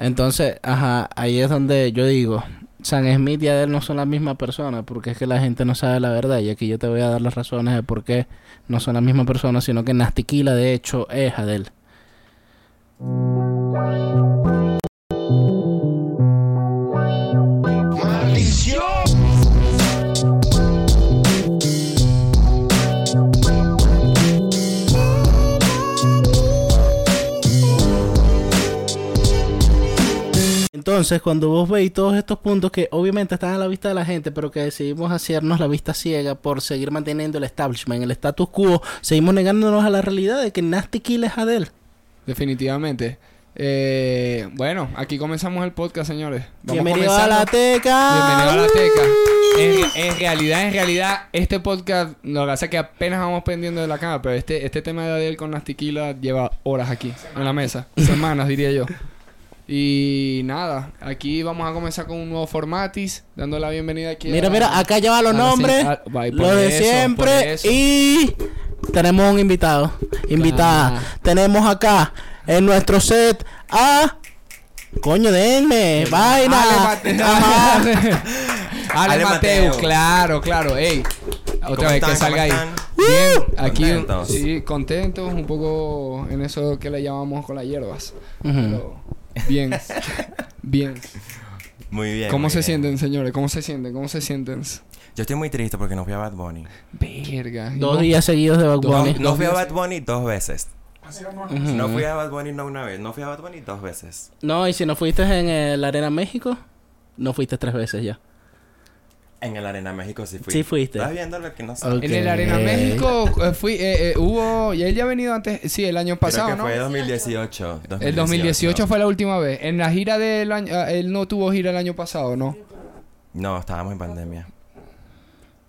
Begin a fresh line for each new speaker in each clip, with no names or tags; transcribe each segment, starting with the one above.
Entonces, ajá, ahí es donde yo digo, San Smith y Adele no son la misma persona, porque es que la gente no sabe la verdad. Y aquí yo te voy a dar las razones de por qué no son la misma persona, sino que Nastiquila de hecho es Adele. Entonces, cuando vos veis todos estos puntos que obviamente están a la vista de la gente, pero que decidimos hacernos la vista ciega por seguir manteniendo el establishment, el status quo, seguimos negándonos a la realidad de que Nasty Kill es Adele.
Definitivamente. Eh, bueno, aquí comenzamos el podcast, señores.
Bienvenido a la Teca.
Bienvenido a la Teca. En, en realidad, en realidad, este podcast, lo que pasa es que apenas vamos pendiendo de la cámara, pero este, este tema de Adele con Nastiquila lleva horas aquí, en la mesa. Semanas, diría yo. Y nada, aquí vamos a comenzar con un nuevo formatis, dando la bienvenida aquí.
Mira,
a-
mira, acá van los nombres,
cin- a-
lo de
eso,
siempre y tenemos un invitado, invitada.
Ah.
Tenemos acá en nuestro set a coño, denme, vaina.
Ale Mateo.
Ajá.
Ale
Ale
Mateo,
Mateo.
claro, claro. Ey,
¿Cómo
otra vez que salga ahí. Aquí
Contentos.
sí, contentos, un poco en eso que le llamamos con las hierbas. Pero bien, bien.
Muy bien.
¿Cómo
muy
se
bien.
sienten, señores? ¿Cómo se sienten? ¿Cómo se sienten?
Yo estoy muy triste porque no fui a Bad Bunny.
Verga.
Dos
No.
días seguidos de Bad
Dos-
Bunny.
No fui a Bad Bunny dos veces. No fui a Bad Bunny no una vez. No fui a Bad Bunny dos veces.
No, y si no fuiste en el Arena México, no fuiste tres veces ya.
En el Arena México sí fui.
Sí fuiste.
Estás viendo lo que no sé.
En el Arena México eh, fui, eh, eh, hubo, y él ya ha venido antes, sí, el año pasado,
Creo que
¿no?
fue 2018.
El 2018 fue la última vez. En la gira del año, ah, él no tuvo gira el año pasado, ¿no?
No, estábamos en pandemia.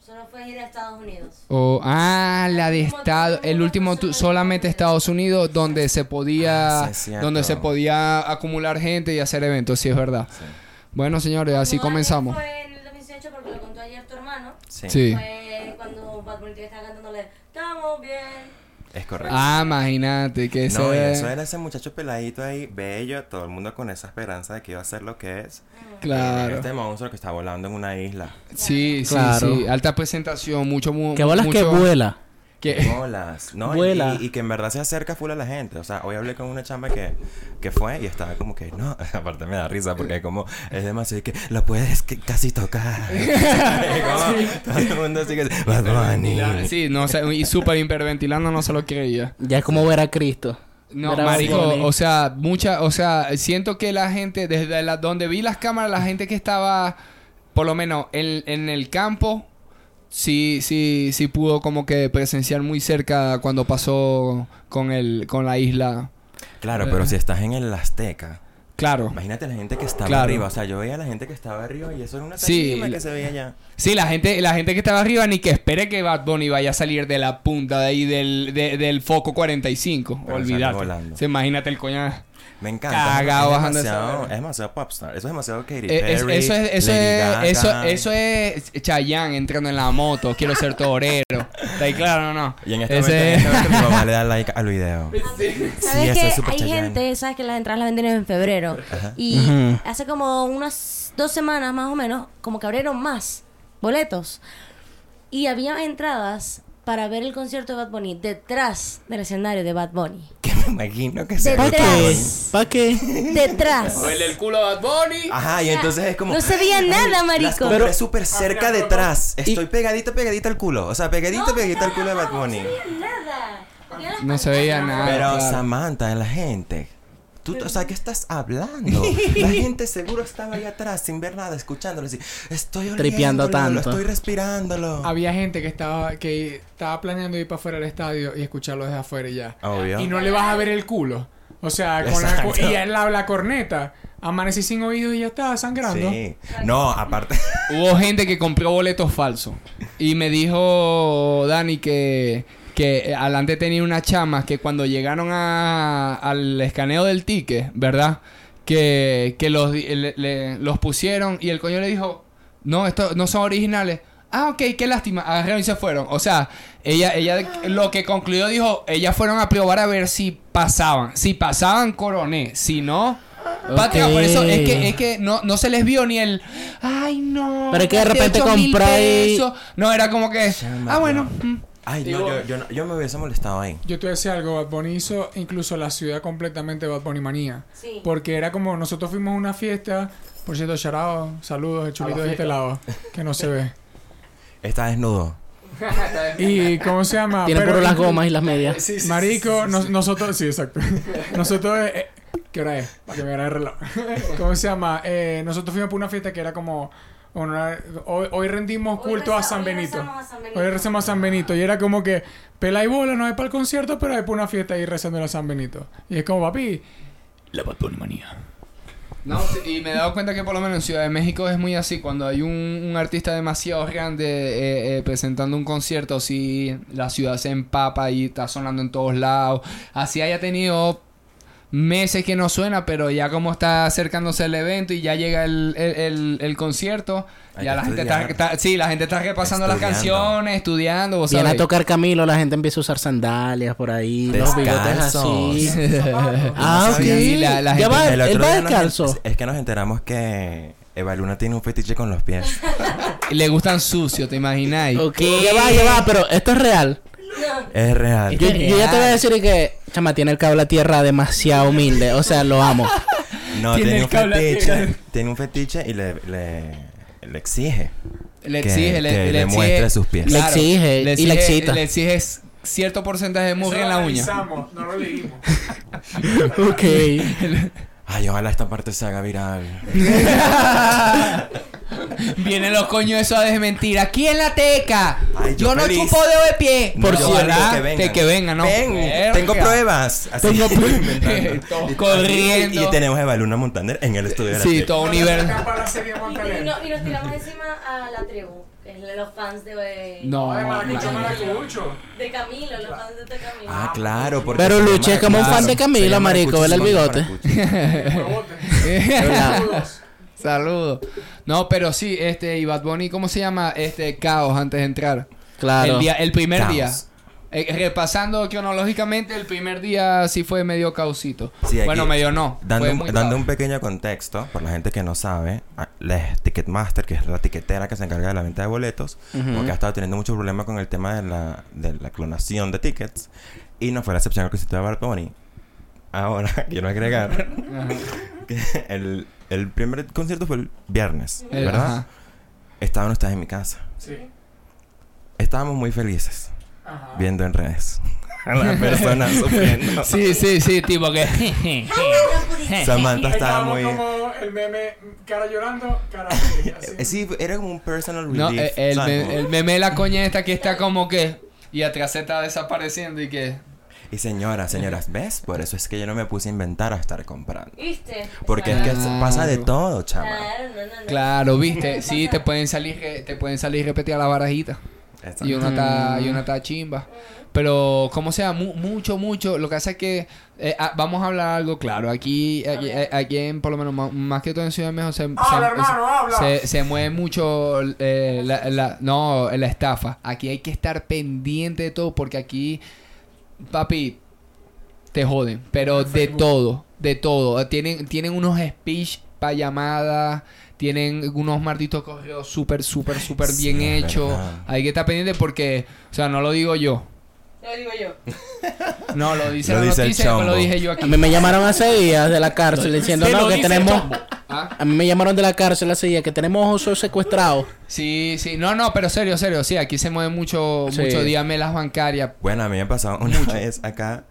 Solo fue ir a Estados Unidos.
O, ah, la de Estado, el último tu- solamente Estados Unidos donde se podía,
Ah, sí,
donde se podía acumular gente y hacer eventos, sí es verdad.
Sí.
Bueno, señores, así comenzamos.
Fue en el 2018 porque lo contó ayer tu hermano.
Sí.
Sí.
Fue cuando Bad Bunny estaba cantándole Estamos bien.
Es correcto.
Ah, imagínate que ese
no, eso era ese muchacho peladito ahí, bello, todo el mundo con esa esperanza de que iba a ser lo que es.
claro.
Este monstruo que está volando en una isla.
Sí,
Claro.
sí, alta presentación, mucho mu-
Que bolas que
mucho-
vuela.
Que-
¿no? Y-
Vuela.
Y, y que en verdad se acerca full a la gente. O sea, hoy hablé con una chamba que, que fue y estaba como que, no, aparte me da risa porque como es demasiado que lo puedes que casi tocar. Como, Todo el mundo así que, Bad Bunny.
Sí, no sé, y súper hiperventilando no se lo creía.
Ya es como ver a Cristo.
No, marico, o sea, mucha, o sea, siento que la gente, desde la, donde vi las cámaras, la gente que estaba, por lo menos en, en el campo, sí, sí, sí pudo como que presenciar muy cerca cuando pasó con el, con la isla.
Claro, pero si estás en el Azteca,
Claro.
imagínate la gente que estaba
Claro.
arriba. O sea, yo veía a la gente que estaba arriba y eso era una
Sí,
tarima
la-
que se veía allá.
Sí, la gente, la gente que estaba arriba ni que espere que Bad Bunny vaya a salir de la punta de ahí del, de- del foco 45.
Pero sale
Olvídate. imagínate el coñazo.
Me encanta.
Cagado
es,
bajando esa
demasiado, es demasiado popstar. Eso es demasiado Katy
Eh, es-
Perry.
eso es, eso
Lady
es,
Gaga.
eso, eso es Chayanne entrando en la moto. Quiero ser torero. ¿Está ahí claro o no?
Y en este
Ese-
momento, en este momento mi mamá le da like al video.
¿Sabes
eso
que
es
hay
Chayanne.
gente, sabes que las entradas las venden en febrero? Y hace como unas dos semanas más o menos, como que abrieron más boletos. Y había entradas para ver el concierto de Bad Bunny detrás del escenario de Bad Bunny.
Que me imagino que se
¿De
¿Para
Detrás.
qué? ¿Para qué?
Detrás.
Huele el culo a Bad Bunny.
Ajá, y entonces es como.
No se veía nada, marico.
Pero-
súper cerca detrás. Estoy pegadito, pegadito al culo. O sea, pegadito, pegadito al culo de Bad Bunny.
No se veía nada.
No se veía nada.
Pero
claro.
Samantha, la gente. Tú, o sea, ¿qué estás hablando? La gente seguro estaba ahí atrás sin ver nada, escuchándolo así. Estoy
Tripeando tanto.
Estoy respirándolo.
Había gente que estaba que estaba planeando ir para afuera del estadio y escucharlo desde afuera y ya.
Obvio.
Y no le vas a ver el culo. O sea, con la, y él habla corneta. Amanecí sin oídos y ya está sangrando.
Sí. No, aparte.
Hubo gente que compró boletos falsos. Y me dijo Dani que, que adelante tenía unas chamas que cuando llegaron a- al escaneo del ticket, ¿verdad? Que, que los, di- le- le- los pusieron y el coño le dijo, no, estos no son originales. Ah, ok, qué lástima. Agarraron y se fueron. O sea, ella, ella lo que concluyó dijo, ellas fueron a probar a ver si pasaban. Si pasaban, coroné. Si no, Patria, por eso es que, es que no, no se les vio ni el. Ay, no.
Pero es que de repente
8.000
compráis-
pesos". No, era como que. Ah, bueno. mm.
Ay, no, yo, yo, no- yo me hubiese molestado ahí.
Yo te decía algo, Bad Bunny hizo incluso la ciudad completamente Bad Bunny manía.
Sí.
Porque era como nosotros fuimos a una fiesta, por cierto, charao, saludos, el chulito de este lado, que no se ve.
Está desnudo.
Y ¿cómo se llama?
Tiene
Pero
puro las gomas y las medias.
Marico, nos- nosotros, sí, exacto. nosotros, eh, ¿qué hora es? Para que me agarre el reloj. ¿Cómo se llama? Eh, nosotros fuimos por una fiesta que era como, una- hoy, hoy rendimos
Hoy
culto a San
hoy
Benito.
rezamos a San Benito.
Hoy rezamos a San Benito. Y era como que, pela y bola, no hay para el concierto, pero hay para una fiesta ahí rezando a San Benito. Y es como, papi,
La manía. No, sí, y me he dado cuenta que por lo menos en Ciudad de México es muy así. Cuando hay un, un artista demasiado grande eh, eh, presentando un concierto, si la ciudad se empapa y está sonando en todos lados. Así haya tenido meses que no suena, pero ya como está acercándose el evento y ya llega el, el, el- el concierto,
Hay
ya la gente está, Sí, la gente está repasando las
Estudiando.
canciones, estudiando. vos
Viene a tocar Camilo, la gente empieza a usar sandalias por ahí, los bigotes así. Ah, ok.
Sí, la- la
ya
gente-
va,
El
él va
nos-
descalzo.
es que nos enteramos que Eva Luna tiene un fetiche con los pies.
Y le gustan sucios, ¿te imagináis?
Ok, ya va, ya va, pero esto es real.
Es real.
Yo, yo ya te voy a decir que, chama, tiene el cable a tierra demasiado humilde. O sea, lo amo.
No,
Tiene
tiene,
el
un
cable
fetiche. Tiene un fetiche y le, le, le exige.
Le
Que-
exige, le,
que
le
le
exige-
muestre sus pies.
Le exige y le excita.
Le exige cierto porcentaje de mugre en la uña.
no lo leímos.
Ok.
Ay, ojalá esta parte se haga viral.
Vienen los coños eso a desmentir. Aquí en la teca.
Ay, yo
yo no
feliz.
chupo dedo de pie.
No,
Por cierto,
digo
que vengan. Que, vengan, ¿no?
Ven,
Verga.
tengo pruebas. Así,
Tengo pruebas.
Todos
Y-
corriendo.
Y tenemos a Eva Luna Montaner en el estudio de la
Sí, todo un nivel.
Y, y y nos tiramos encima a la tribu, los fans de,
No,
maracucho,
no.
maracucho.
de Camilo, los fans de Camilo.
Ah, claro. Porque
Pero Luche es como un fan de
llama
marico, el bigote.
Saludos. No, pero sí, este, y Bad Bunny, ¿cómo se llama? Este, Caos antes de entrar.
Claro.
El, día, el primer
Caos.
día. Eh, repasando cronológicamente, el primer día sí fue medio causito.
Sí, aquí,
bueno, medio no.
Dando,
fue
un,
muy
dando
caos.
un pequeño contexto, por la gente que no sabe, la Ticketmaster, que es la tiquetera que se encarga de la venta de boletos, porque ha estado teniendo mucho problema con el tema de la, de la clonación de tickets, y no fue la excepción al concierto de Bad Bunny. Ahora, quiero agregar que el, el primer concierto fue el viernes,
El-
¿verdad?
ajá.
Estaban ustedes en mi casa.
Sí.
Estábamos muy felices
Ajá.
viendo en redes a la persona sufriendo.
Sí, sí, sí, tipo que.
Samantha estaba muy...
como el meme, cara llorando, cara así.
Sí, era como un personal
no,
relief.
eh, el, me- el meme de la coña esta que está como que. Y atrás se está desapareciendo y que.
Y señoras, señoras, ¿ves? Por eso es que yo no me puse a inventar a estar comprando.
¿Viste?
Porque es que
Claro.
pasa de todo, chama.
Claro, no, no, no.
Claro, viste. Sí, te pueden salir, te pueden salir repetidas las barajitas.
Exacto.
Y una está, y una está chimba. Pero, como sea, mu- mucho, mucho. Lo que hace es que eh, ah, vamos a hablar algo claro. Aquí, aquí, eh, aquí en, por lo menos, más que todo en Ciudad de México, se,
Habla,
se-
hermano, habla.
se, se mueve mucho eh, la, la- no, la estafa. Aquí hay que estar pendiente de todo porque aquí, papi, te joden. Pero de todo, de todo. Tienen, tienen unos speech para llamadas. Tienen unos malditos correos súper, súper, súper
Sí,
bien hechos. Hay que estar pendiente porque, o sea, no lo digo yo.
Lo digo yo.
No, lo dice
Lo
la
dice
noticia, no lo dije yo
A
aquí.
mí me llamaron hace días de la cárcel diciendo no, que tenemos.
¿Ah?
A mí me llamaron de la cárcel hace días que tenemos osos secuestrados.
Sí, sí. No, no, pero serio, serio. Sí, aquí se mueve mucho,
Sí.
mucho díamelas bancarias.
Bueno, a mí me pasó una vez acá.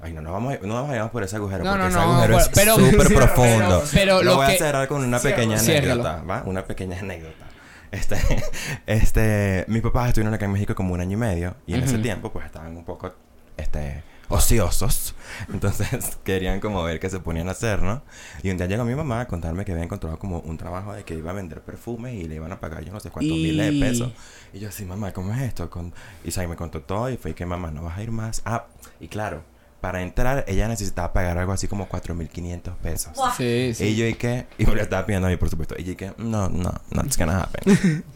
Ay, no, no vamos, a- no nos vayamos por ese agujero.
No,
porque
no,
ese agujero es
pero-
súper
pero-
profundo.
pero
lo
lo
voy
que-
a cerrar con una pequeña
Ciérralo.
anécdota, ¿va? Una pequeña anécdota. Este, este, mis papás estuvieron acá en México como un año y medio y en ese
Ujú.
tiempo pues estaban un poco, este, ociosos. Entonces querían como ver qué se ponían a hacer, ¿no? Y un día llegó mi mamá a contarme que había encontrado como un trabajo de que iba a vender perfumes y le iban a pagar yo no sé cuántos
Y-
miles de pesos. Y yo así, mamá, ¿cómo es esto? Con... Y Sai me contó todo y fue que mamá, no vas a ir más. Ah, y claro, para entrar ella necesitaba pagar algo así como 4.500 pesos.
Sí, sí.
Y yo y que, y me lo estaba pidiendo a mí, por supuesto. Y yo y que, no, no, not it's gonna happen.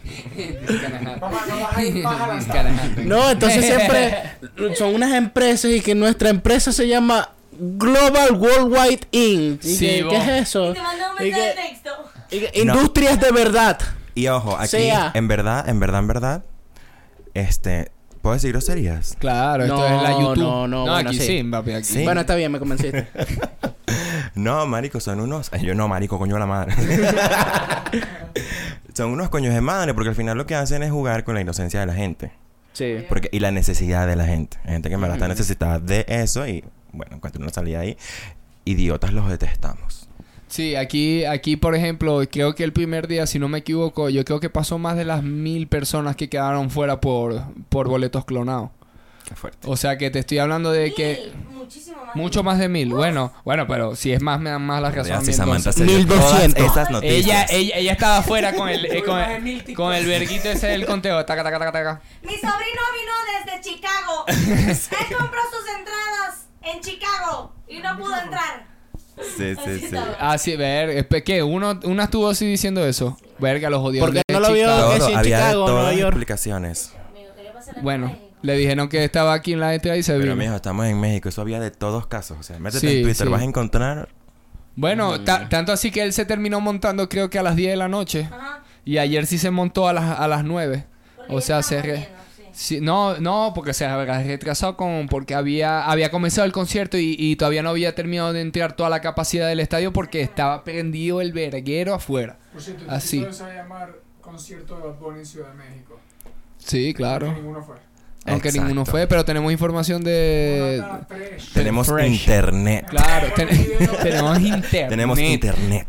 No.
No, entonces siempre son unas empresas y que nuestra empresa se llama Global Worldwide Inc. ¿Y
Sí,
que-. ¿Qué es eso?
Y te mandó un
¿Y
mensaje de
que-
texto.
y que-
No.
Industrias de verdad.
Y ojo, aquí,
Sea.
en verdad, en verdad, en verdad, este, ¿puedo decir groserías?
Claro, esto
No,
es la YouTube.
no, no, bueno,
aquí
sí.
papi, aquí.
Sí.
Bueno, está bien, me convenciste.
No, marico, son unos... Ay, Yo no, marico, coño de la madre. son unos coños de madre, porque al final lo que hacen es jugar con la inocencia de la gente.
Sí.
Porque, y la necesidad de la gente. Hay gente que en verdad está necesitada de eso y, bueno, encuentra una salida ahí. Idiotas los detestamos.
Sí, aquí, aquí, por ejemplo, creo que el primer día, si no me equivoco, yo creo que pasó más de las mil personas que quedaron fuera por, por boletos clonados.
Qué fuerte.
O sea que te estoy hablando de que
muchísimo más.
mucho más de mil. Bueno, bueno, pero si es más, me dan más las
Ya,
razones.
si Samantha se
Mil
dio todas
doscientos.
esas noticias.
Ella, ella, ella estaba afuera con el, eh, con, el, con el verguito ese del conteo. Taca, taca, taca, taca.
Mi sobrino vino desde Chicago. Él compró sus entradas en Chicago y no pudo entrar.
Sí, sí, sí.
Ah, sí, ver, espe- ¿qué? Uno, una estuvo así diciendo eso. Verga, los jodidos.
Porque no lo vio
Chicago.
que en
había de
Chicago,
todas
Nueva York.
explicaciones.
Bueno, le dijeron que estaba aquí en la entrada y se
Pero,
vino.
mijo, estamos en México. Eso había de todos casos. O sea, métete
Sí,
en Twitter,
sí.
vas a encontrar...
Bueno, ta- tanto así que él se terminó montando creo que a las 10 de la noche.
Ajá.
Y ayer sí se montó a las, a las 9.
Porque
O sea, se... re-
sí.
No, no, porque se había retrasado con porque había había comenzado el concierto y, y todavía no había terminado de entrar toda la capacidad del estadio porque estaba prendido el verguero afuera.
Por cierto,
Así.
Así. se va a llamar concierto de Bad Bunny en Ciudad de México.
Sí, claro.
Porque ninguno fue.
Aunque
Exacto.
ninguno fue, pero tenemos información de...
Tenemos
Fresh.
internet.
Claro, ten- tenemos internet.
Tenemos internet.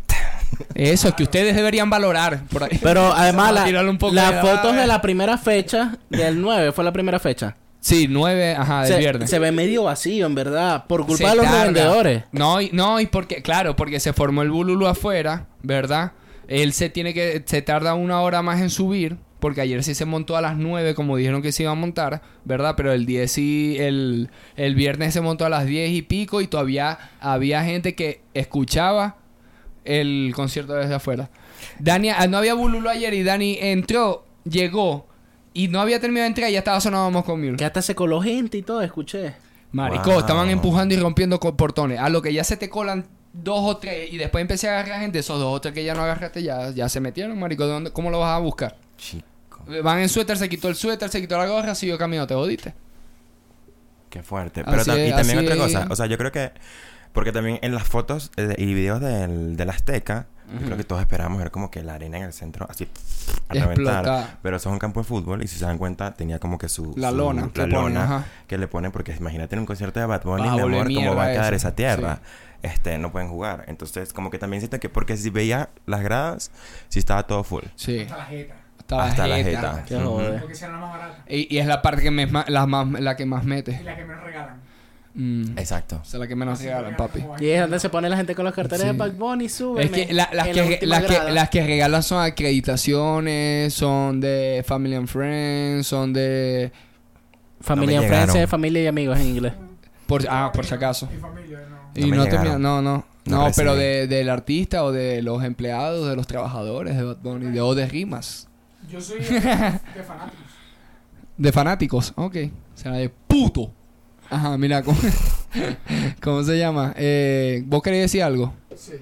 Eso, que ustedes deberían valorar por ahí.
Pero además, la- las fotos de la primera fecha, del 9, fue la primera fecha.
Sí, nueve, ajá, del
se,
viernes.
se ve medio vacío, en verdad, por culpa
Se
de los
tarda.
revendedores.
No, y, no, y porque, claro, porque se formó el bululu afuera, ¿verdad? Él se tiene que, se tarda una hora más en subir, porque ayer sí se montó a las 9, como dijeron que se iba a montar, ¿verdad? Pero el 10 sí, el, el viernes se montó a las 10 y pico y todavía había gente que escuchaba el concierto desde afuera. Dani, ah, no había bululu ayer y Dani entró, llegó y no había terminado de entrar y ya estaba sonando Moscow Mule.
Que hasta se coló gente y todo, escuché.
Marico,
Wow.
estaban empujando y rompiendo portones. A lo que ya se te colan dos o tres y después empecé a agarrar gente, esos dos o tres que ya no agarraste ya, ya se metieron, marico. ¿De dónde, ¿Cómo lo vas a buscar?
Chico,
Van en suéter, se quitó el suéter, se quitó la gorra, siguió camino, te jodiste.
qué fuerte. Pero
Así
y también
así
otra cosa. O sea, yo creo que... Porque también en las fotos eh, y videos del, del Azteca, yo creo que todos esperábamos ver como que la arena en el centro así a reventar.
Explotar.
Pero eso es un campo de fútbol y si se dan cuenta tenía como que su...
La
su-
lona
La
ponen,
lona
ajá.
que le ponen porque imagínate en un concierto de Bad Bunny,
Va a
mi amor, cómo va a quedar
eso.
esa tierra. Este, no pueden jugar. Entonces, como que también siento que porque si veía las gradas, sí estaba todo full.
Sí.
Hasta la jeta.
Hasta la
Hasta la
jeta.
Qué.
Porque esa era la más barata.
Y, y es la parte que me, la, más, la que más
Y
mete.
la que menos regalan.
Mm.
Exacto.
Esa es la que menos regalan, papi.
Y es donde se pone la gente con los carteles
Sí.
de Bad Bunny, sube.
Es que la- las, que, las, que, las que regalan son acreditaciones, son de Family and Friends, son de...
No me
en Friends, es familia y amigos en inglés.
Por, ah, por si acaso.
Mi familia, no.
Y
No
no, te
llegaron.
mira- no, no.
No
No,
recibí.
pero de, del artista o de los empleados, de los trabajadores de Bad Bunny, de, o de rimas.
Yo soy de fanáticos.
De fanáticos, ok. O sea, de puto. Ajá, mira, ¿cómo, ¿cómo se llama? Eh, ¿Vos querés decir algo?
Sí.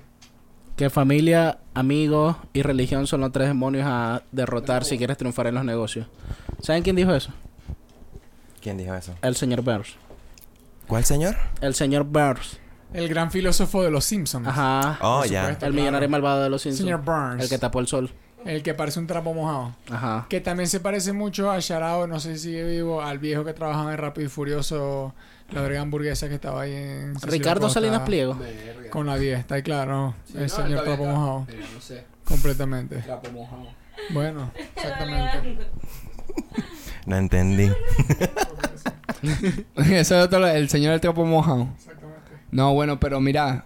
Que familia, amigos y religión son los tres demonios a derrotar si quieres triunfar en los negocios. ¿Saben quién dijo eso?
¿Quién dijo eso?
El señor Burns.
¿Cuál señor?
El señor Burns.
El gran filósofo de los Simpsons.
Ajá.
Oh, ya.
El millonario malvado de los Simpsons.
Señor Burns.
El que tapó el sol.
El que parece un trapo mojado.
Ajá.
Que también se parece mucho a Sharao, no sé si sigue vivo, al viejo que trabajaba en Rápido y Furioso, la verga hamburguesa que estaba ahí en... Cecilio
Ricardo
Costa,
Salinas Pliego.
Con la 10, está ahí claro. el señor trapo mojado.
no sé.
Completamente.
Trapo mojado.
Bueno, exactamente.
No entendí.
Eso es otro, el señor del trapo mojado.
Exactamente.
No, bueno, pero mira,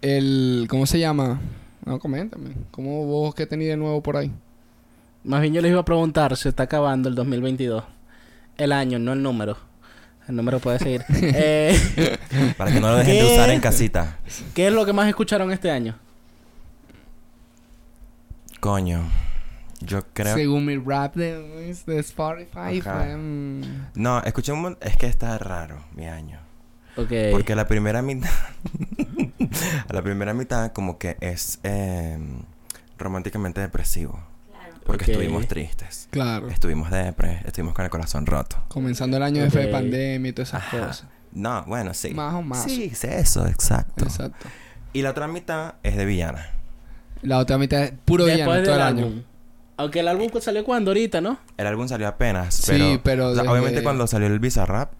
el... ¿Cómo se llama? No, coméntame. ¿Cómo vos qué tenés de nuevo por ahí?
Más bien yo les iba a preguntar, se está acabando el 2022. El año, no el número. El número puede seguir. Eh,
Para que no lo dejen de
¿Qué?
usar en casita.
¿Qué es lo que más escucharon este año?
Coño. Yo creo...
Según mi rap de, de Spotify, fue... mm,
No, escuché un montón... Es que está raro mi año.
Ok.
Porque la primera mitad. la primera mitad, como que es eh, románticamente depresivo. Porque
Ok.
estuvimos tristes.
Claro.
Estuvimos depre, estuvimos con el corazón roto.
Comenzando el año
Ok.
después de pandemia y todas esas
Ajá.
cosas.
No, bueno, sí.
Más o más.
Sí, es eso, exacto.
Exacto.
Y la otra mitad es de villana.
La otra mitad es puro villano
Después
todo
del
el año.
Aunque el álbum salió cuando ahorita, ¿no?
El álbum salió apenas,
Sí,
pero...
pero
o sea,
desde-
Obviamente cuando salió el Bizarrap,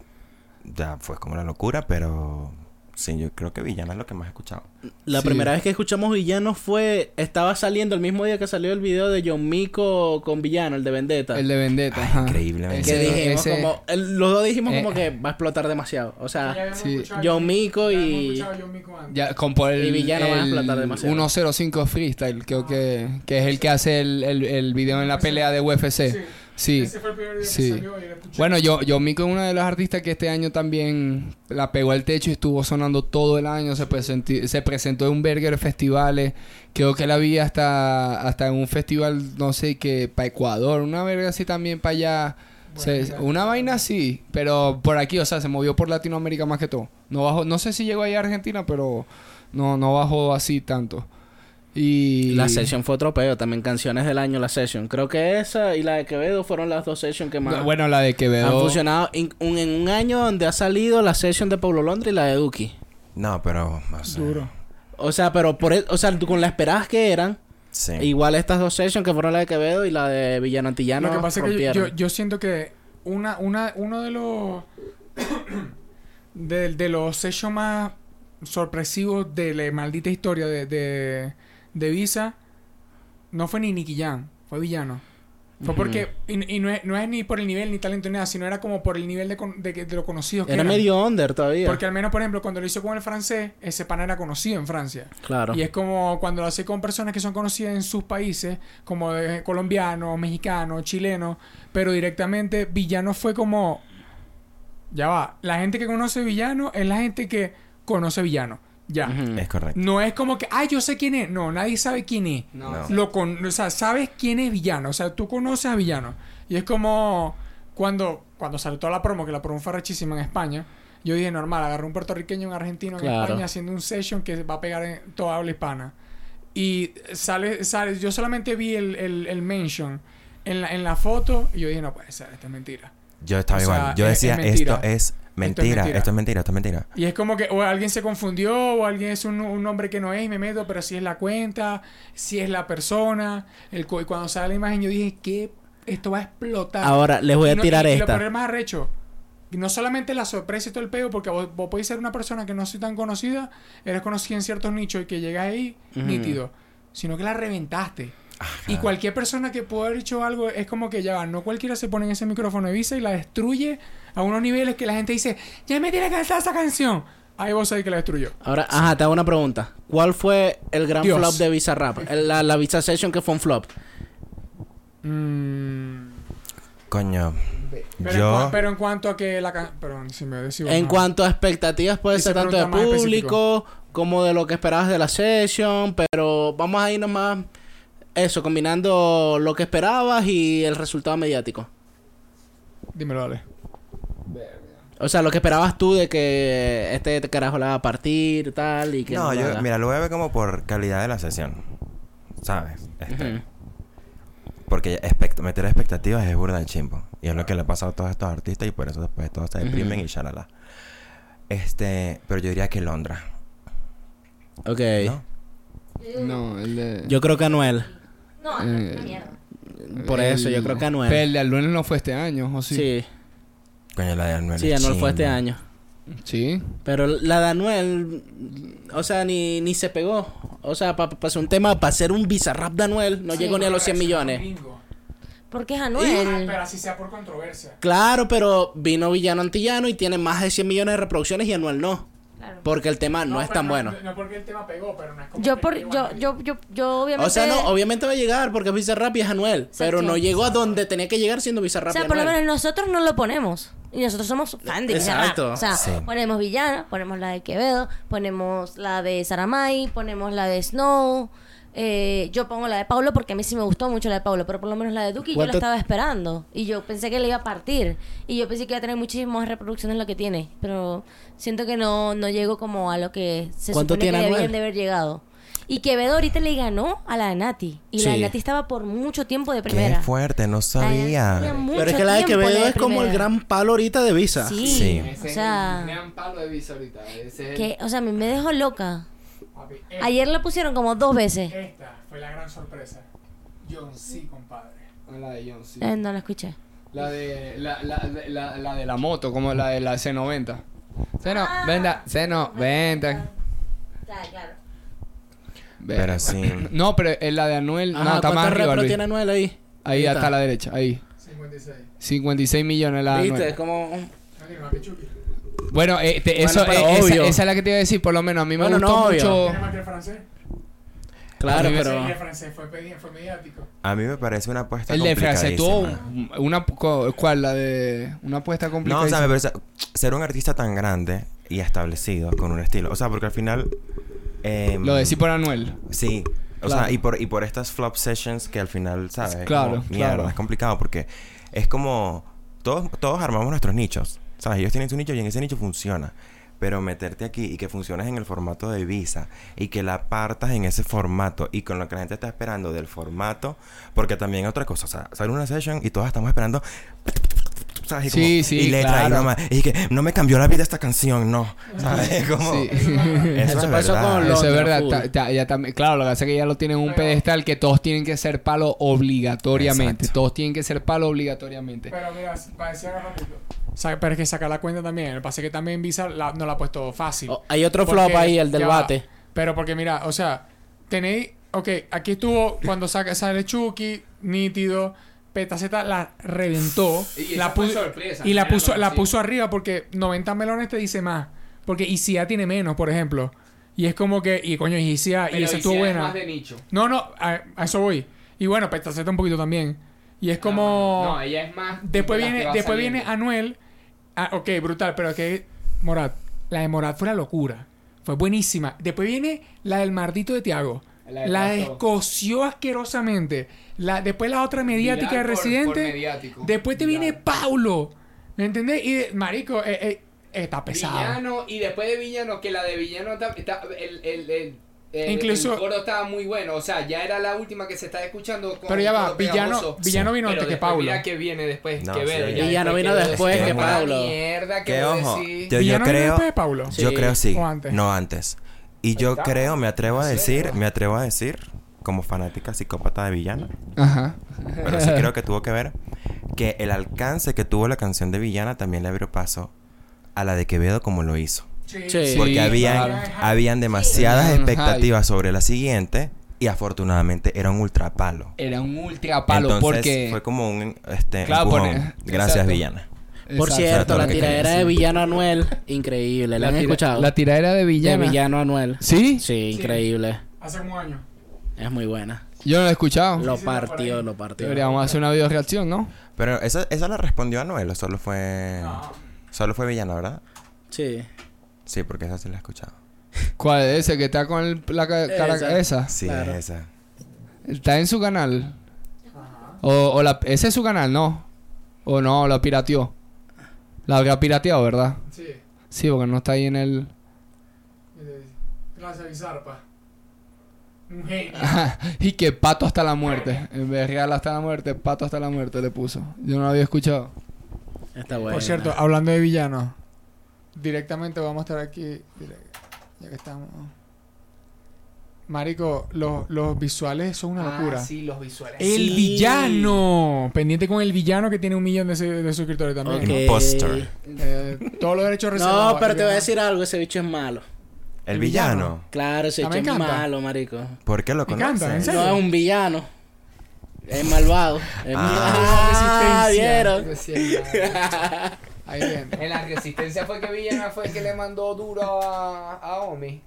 ya fue como una locura, pero... Sí, yo creo que Villana es lo que más he escuchado.
La
Sí.
primera vez que escuchamos Villano fue... Estaba saliendo el mismo día que salió el video de John Mico con Villano, el de Vendetta.
El de Vendetta.
Ay,
ajá.
increíblemente.
que
Ese-
dijimos
ese-
como... el- los dos dijimos
Eh,
como que va a explotar demasiado. O sea...
sí.
John Mico y-
habíamos escuchado a John Mico antes.
Ya, con por el,
Y Villano van a explotar demasiado.
105 Freestyle, creo que, que es el que hace el, el, el video en la pelea de UFC. Sí.
Ese fue el primer video
Sí.
que salió y lo escuché.
Bueno, yo, yo Mico es una de las artistas que este año también la pegó al techo y estuvo sonando todo el año. Se, presenti- se presentó en un burger festivales. Creo que la vi hasta, hasta en un festival, no sé, que para Ecuador. Una verga así también para allá. Se- una vaina así, pero por aquí, o sea, se movió por Latinoamérica más que todo. No bajó, no sé si llegó ahí a Argentina, pero no, no bajó así tanto. Y
La session fue otro peo. También canciones del año, la session. Creo que esa y la de Quevedo fueron las dos sessions que más...
bueno, la de
Han
Quevedo.
funcionado in- un- en un año donde ha salido la session de Pablo Londra y la de Duki.
No, pero... Sé.
Duro.
O sea, pero por e- o sea, tú con las esperadas que eran,
Sí.
igual estas dos sessions que fueron la de Quevedo y la de Villano Antillano.
Lo que pasa es que yo,
rompieron.
yo, yo siento que una, una, uno de los de, de los sessions más sorpresivos de la maldita historia de, de, de Visa no fue ni Nicky Jam, fue Villano. Fue porque, y, y no, es, no es ni por el nivel ni talento ni nada, sino era como por el nivel de, de, de lo conocidos que
Era
eran.
medio under todavía.
Porque al menos, por ejemplo, cuando lo hizo con el francés, ese pana era conocido en Francia.
Claro.
Y es como cuando lo hace con personas que son conocidas en sus países, como de colombianos, mexicanos, chilenos, pero directamente Villano fue como. Ya va. La gente que conoce Villano es la gente que conoce Villano. Ya.
Es correcto.
No es como que, ay, yo sé quién es. No, nadie sabe quién es.
No.
No.
Lo con, o sea, sabes quién es Villano. O sea, tú conoces a Villano. Y es como cuando, cuando salió toda la promo, que la promo fue rechísima en España. Yo dije, normal, agarré un puertorriqueño, un argentino en
Claro.
España haciendo un session que va a pegar en toda habla hispana. Y sale, sale, yo solamente vi el, el, el mention en la, en la foto y yo dije, no puede ser, esto es mentira.
Yo estaba
O sea,
igual. Yo
es-
decía,
es
esto es
mentira,
esto es mentira, esto es mentira.
Y es como que o alguien se confundió o alguien es un, un nombre que no es y me meto, pero si es la cuenta, si es la persona. El, co- y cuando sale la imagen yo dije, que esto va a explotar.
Ahora les voy
Y
a
no-
tirar
y, Y lo
esta.
peor es más arrecho. Y no solamente la sorpresa y todo el peo, porque vos, vos podéis ser una persona que no soy tan conocida, eres conocida en ciertos nichos y que llegas ahí nítido, sino que la reventaste. Y cualquier persona que pueda haber hecho algo es como que ya no cualquiera se pone en ese micrófono de visa y la destruye a unos niveles que la gente dice, ya me tiene que cantar esa canción. Ahí vos sabés que la destruyó.
Ahora, ajá, te hago una pregunta. ¿Cuál fue el gran
Dios.
flop de Visa Rap? El- La, la Visa Session que fue un flop.
Mm,
Coño.
pero, en
Yo...
cua- pero en cuanto a que la canción... Perdón, si me decís...
En cuanto a expectativas puede ser tanto de público como de lo que esperabas de la session, pero vamos a irnos más eso, combinando lo que esperabas y el resultado mediático.
Dímelo, dale.
O sea, lo que esperabas tú de que este carajo la va a partir tal y que
No, yo, mira, lo voy a ver como por calidad de la sesión. ¿Sabes? Este. Porque expect- meter expectativas es burda de chimpo. Y es lo que le ha pasado a todos estos artistas y por eso después todos se deprimen y shalala. Este, pero yo diría que Londra.
Ok.
¿No?
No, el de...
Yo creo que Anuel.
No,
Eh,
una mierda.
Por eso, yo creo que Anuel.
Pero el de Anuel no fue este año, ¿o sí?
Sí,
Coño, la de Anuel.
sí, Anuel fue este año.
Sí.
Pero la de Anuel, o sea, ni, ni se pegó. O sea, para hacer un tema, para hacer un bizarrap de Anuel, no llegó ni a los 100 millones.
Porque es
Ah,
Anuel.
pero así sea por controversia.
Claro, pero vino Villano Antillano y tiene más de 100 millones de reproducciones y Anuel no.
Claro.
Porque el tema no, es tan bueno.
No, porque el tema pegó, pero no es como
Yo por yo yo yo yo obviamente
O sea, no, obviamente va a llegar porque es Bizarrap y es Anuel. Pero no llegó a donde tenía que llegar siendo
o
Bizarrap y
sea, por lo menos nosotros no lo ponemos. Y nosotros somos fan de Bizarrap.
Exacto.
O sea,
Sí.
ponemos Villana, ponemos la de Quevedo, ponemos la de Saramay, ponemos la de Snow. Eh, yo pongo la de Paulo porque a mí sí me gustó mucho la de Paulo, pero por lo menos la de Duki yo la
¿Cuánto-
estaba esperando. Y yo pensé que le iba a partir. Y yo pensé que iba a tener muchísimas reproducciones de lo que tiene. Pero siento que no, no llego como a lo que se
¿Cuánto
supone
tiene
que
Anuel?
debían de haber llegado. Y Quevedo ahorita le ganó a la de Nati. Y la de. Nati estaba por mucho tiempo de
Qué
primera.
fuerte, no sabía.
mucho
Pero es que la de Quevedo es como el gran palo ahorita de Visa.
Sí,
Sí.
o sea,
gran palo de visa ahorita. Ese es
que, o sea, a mí me dejó loca.
Papi, esta,
Ayer la pusieron como dos veces.
esta fue la gran sorpresa. John C, compadre.
el- la de John.
Eh, no la escuché.
La de la, la, de- la, la de la moto, como la de la C90. C90, C90.
claro.
Pero sí.
No, pero es la de Anuel.
Ajá,
no, está más
¿cuántas
arriba, Luis.
tiene Anuel ahí?
Ahí hasta a la derecha, ahí.
56.
56 millones la de
¿Viste? Es como...
Aquí no, aquí Chucky.
Bueno, eh, te-
Bueno,
eso,
pero
eh, esa,
obvio.
esa es la que te iba a decir, por lo menos a mí me
Bueno,
gustó
no,
mucho.
¿Tiene más que el francés?
Claro, pero...
Sí, el francés fue, pedi- fue mediático.
A mí me parece una apuesta
El de Francia tuvo una cu- ¿cuál? La de una apuesta
No,
complicada.
o sea, me parece ser un artista tan grande y establecido con un estilo. O sea, porque al final. em,
Lo decís por Anuel.
Sí. O
Claro.
sea, y por, y por estas flop sessions que al final, ¿sabes? Es
Claro,
como, Mierda,
claro.
es complicado porque es como. Todos, todos armamos nuestros nichos. ¿Sabes? Ellos tienen su nicho y en ese nicho funciona. Pero meterte aquí y que funciones en el formato de Visa y que la partas en ese formato y con lo que la gente está esperando del formato, porque también otra cosa, o sea, sale una session y todos estamos esperando. ¿Sabes? Y como-
Sí, sí,
Y letra y
claro.
nomás. Y que no me cambió la vida esta canción, no. ¿Sabes? Como,
Sí.
Eso,
Eso
es
pasó
verdad.
con
Eso es verdad.
full.
ta- ta- ya también, claro, lo que pasa es que ya lo tienen en un pedestal que todos tienen que ser palo obligatoriamente.
Exacto.
Todos tienen que ser palo obligatoriamente.
Pero mira, para decir algo rápido. Pero es que saca la cuenta también. El pase que también Visa la- no la ha puesto fácil.
Oh, hay otro
Porque-
flop ahí, el del
va.
bate.
Pero porque mira, o sea, tenéis. Ok, aquí estuvo cuando saca, sale Chucky, nítido. Petaceta la reventó.
Y
la puso,
sorpresa,
y la puso, la
conocido.
puso arriba porque 90 melones te dice más. Porque ICA tiene menos, por ejemplo. Y es como que. Y coño, y ICA. y esa estuvo buena.
nicho.
No, no, a, a eso voy. Y bueno, Petaceta un poquito también. Y es como.
No, ella es más.
Después
de
viene, después viene. Anuel. Ah, ok, brutal, pero que Morat. La de Morat fue la locura. Fue buenísima. Después viene la del mardito de Tiago.
La
escoció asquerosamente. La, después la otra mediática
Viral
de
por- por
Residente. después te
Viral.
viene Paulo. ¿Me entendés? Y de- marico, eh, eh, está pesado.
Villano y después de Villano, que la de Villano está, está- el, el, el, el-
Incluso-
el coro estaba muy bueno. O sea, ya era la última que se está escuchando. Con
Pero ya va, Villano. Villano vino antes que Paulo.
Mira que viene después.
No,
que Vero,
sí.
ya
Villano vino después que Paulo.
mierda que
ojo, yo, yo
¿Villano vino
creo.
después de Paulo?
Sí.
Yo creo sí.
¿O antes?
No antes. Y yo creo, me atrevo a decir, me atrevo a decir, como fanática psicópata de villana,
Ajá.
pero sí creo que tuvo que ver que el alcance que tuvo la canción de villana también le abrió paso a la de Quevedo como lo hizo.
Sí.
Sí.
Porque habían,
claro.
habían demasiadas expectativas sobre la siguiente y afortunadamente era un ultra palo.
Era un ultra palo
Entonces
porque.
fue como un este,
Claro,
empujón. Gracias
exacto.
villana.
Por
Exacto.
cierto, la tiradera de. Villano Anuel, increíble. ¿La han
tira-
escuchado?
La tiradera de
de
Villana.
Villano Anuel.
¿Sí?
Sí, increíble.
Hace como un año.
Es muy buena.
Yo no la he escuchado.
Lo partió, lo partió.
Deberíamos hacer una video reacción, ¿no?
Pero esa, esa la respondió Anuel o solo fue. Solo fue villana, ¿verdad?
Sí.
Sí, porque esa sí la he escuchado.
¿Cuál es ese que está con el- la ca- cara
Esa.
esa?
Sí,
Claro.
es esa.
Está en su canal. O, o la, ese es su canal, ¿no? O no, la pirateó. La habrá pirateado, ¿verdad?
Sí.
Sí, porque no está ahí en el.
Gracias, Bizarpa. Un genio.
y que pato hasta la muerte. En vez de real hasta la muerte, pato hasta la muerte le puso. Yo no lo había escuchado.
Está buena.
Por cierto, hablando de villanos, directamente vamos a estar aquí. Ya que estamos. Marico, los, los visuales son una locura.
Ah, sí, los visuales.
El
Sí.
villano. Pendiente con el villano que tiene un millón de, de suscriptores también.
Ok.
Imposter.
Eh, todos los derechos reservados.
No, pero te voy a decir algo, ese bicho es malo.
El
El
villano.
villano.
Claro, ese
Ah,
bicho es
encanta.
malo, marico.
¿Por qué lo conoces?
No es un villano. Es malvado. Es
Ah.
ah, ¿vieron?
Ahí bien.
En la resistencia fue que Villana fue el que le mandó duro a, a Omi.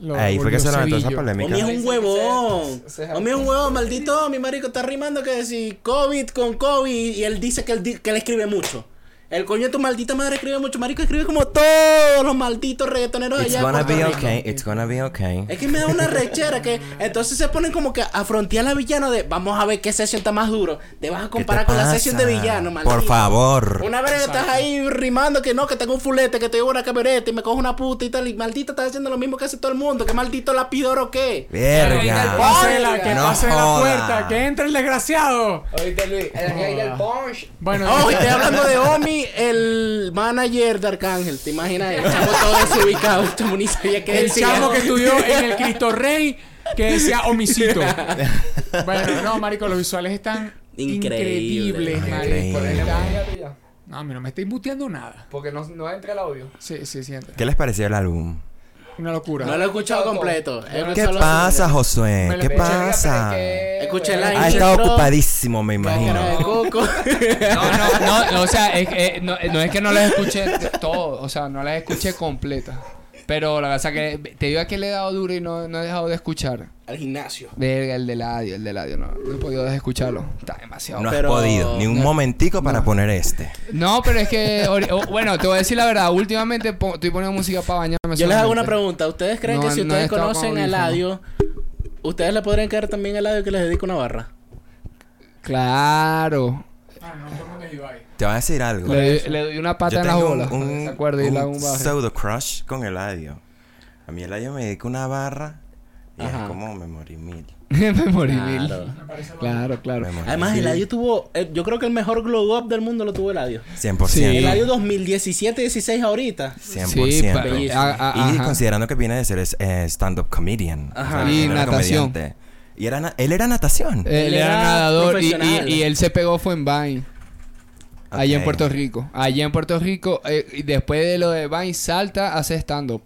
Lo
Ahí fue que se levantó esa polémica.
Omi es un huevón. Omi es un huevón, maldito Omi, marico. Está rimando que si COVID con COVID y él dice que él, di- que él escribe mucho. El coño de tu maldita madre escribe mucho. Marico escribe como todos los malditos reggaetoneros
It's
allá. de
gonna
Puerto
be
Rico.
okay. It's gonna be okay.
Es que me da una rechera que entonces se ponen como que a frontear a villano de vamos a ver qué sesión está más duro. Te vas a
¿Qué
comparar con la sesión de villano, maldito.
Por favor.
Una vez estás ahí rimando que no, que tengo un fulete, que te llevo una camioneta y me cojo una puta y tal. Y maldito estás haciendo lo mismo que hace todo el mundo. Que maldito lapidor o qué.
Verga.
Pase la, que
No
pase la puerta, que entre el desgraciado.
Oíste, Luis, el rey del punch.
Bueno,
Oh, y estoy hablando de Omi, el manager de Arcángel. ¿Te imaginas? El chamo todo desubicado. El chamo ni sabía que
el
decía.
chamo que estudió en el Cristo Rey que decía homicito. bueno, no, marico, los visuales están
Increíble.
increíbles, marico.
Increíble.
No, a mí no me estáis muteando nada.
Porque no, no entra el audio.
Sí, sí, sí. entra.
¿Qué les pareció el álbum?
Una locura.
No lo he escuchado completo.
¿Qué pasa, Josué? ¿Qué
escuché,
pasa?
Escuché la
Ha estado ocupadísimo, me imagino.
No, no, no, o sea, es, que, eh, no, no es que no las escuché todo, o sea, no las escuché completas. Pero la verdad que te digo que le he dado duro y no, no he dejado de escuchar.
Al gimnasio.
Verga, el del audio, el del audio, no, no he podido de escucharlo. Está demasiado.
No
No,
has
Pero-
podido, ni un
No.
momentico para poner este.
pero es que, o- bueno, te voy a decir la verdad, últimamente po- estoy poniendo música para bañarme.
Yo les hago una pregunta. ¿Ustedes creen
No,
que si
no
ustedes conocen a. Eladio, ustedes le podrían caer también a Eladio que les dedique una barra?
Claro.
Ah, no, mundo es Ibai.
Te voy a decir algo.
Le, le doy una pata
Yo
en las
tengo
bolas.
un, un,
hago un
un pseudo crush con Eladio. A mí Eladio me dedica una barra y
Ajá.
es como me morí mil.
Me morí mil.
Claro.
Claro,
Además,
mil.
Eladio tuvo, eh, yo creo que el mejor glow up del mundo lo tuvo Eladio.
100%.
Sí.
Eladio 2017-16 ahorita.
100%.
Sí, a- a-
y
ajá.
considerando que viene de ser eh, stand-up comedian.
Ajá.
Y natación.
Y era na- él era natación.
Él
Él
era
era
nadador y- y él se pegó fue en Vine. Allá en. Puerto Rico. Allá en Puerto Rico. eh, después de lo de Vine, salta, hace stand-up.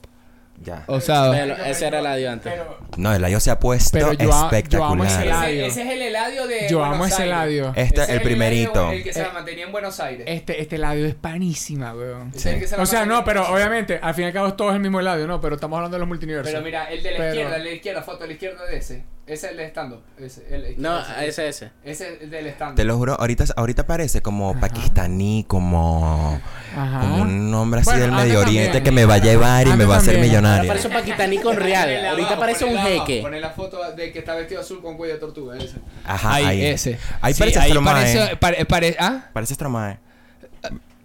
Ya.
O sea...
Pero ese era Eladio antes.
Pero
No, Eladio se ha puesto
Pero yo a- yo amo ese
espectacular.
Es el Eladio de
yo amo ese Eladio.
Este es el primerito.
que se la mantenía en Buenos Aires.
Este, este Eladio es panísima, weón.
Es el
O sea, no, pero obviamente, al fin y al cabo todo es el mismo Eladio, ¿no? Pero estamos hablando de los multiversos.
Pero mira, el de la
Pero-
izquierda, el de la izquierda, foto de la izquierda de ese. Ese es el de stand-up. Ese, el de
No, ese, ese.
Ese es el del stand-up.
Te lo juro, ahorita, ahorita parece como pakistaní, como,
Ajá.
como un hombre así
Bueno,
del Medio
también.
Oriente que me va a llevar y me va a hacer
también.
Ahora
millonario.
parece un paquitaní con real. Ahorita parece un jeque.
Poner la foto de que está vestido azul con cuello de tortuga. Ese.
Ajá,
ahí,
ahí.
ese.
Ahí
Sí,
parece
ahí
Stromae.
parece, pare- pare- ¿Ah?
Parece Stromae.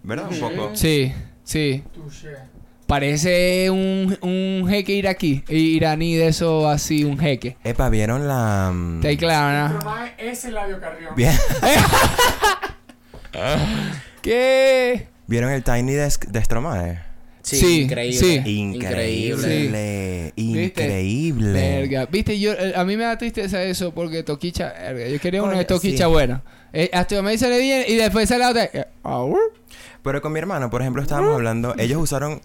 ¿Verdad? Un poco.
Sí, sí.
Touché.
Parece un, un jeque iraquí. Iraní de eso así, un jeque.
Epa, ¿vieron la...? mm,
Está claro, ¿no?
Stromae es Eladio Carrión.
Bien.
¿Qué?
¿Vieron el Tiny Desk de Stromae?
Sí,
Sí,
increíble.
sí.
Increíble.
¿Viste?
Increíble.
Verga. Viste, yo, eh, a mí me da tristeza eso porque Toquicha, verga, yo quería una de Toquicha
sí.
buena. Eh, hasta me sale bien y después sale la otra. eh, aur.
Pero con mi hermano, por ejemplo, estábamos hablando, ellos usaron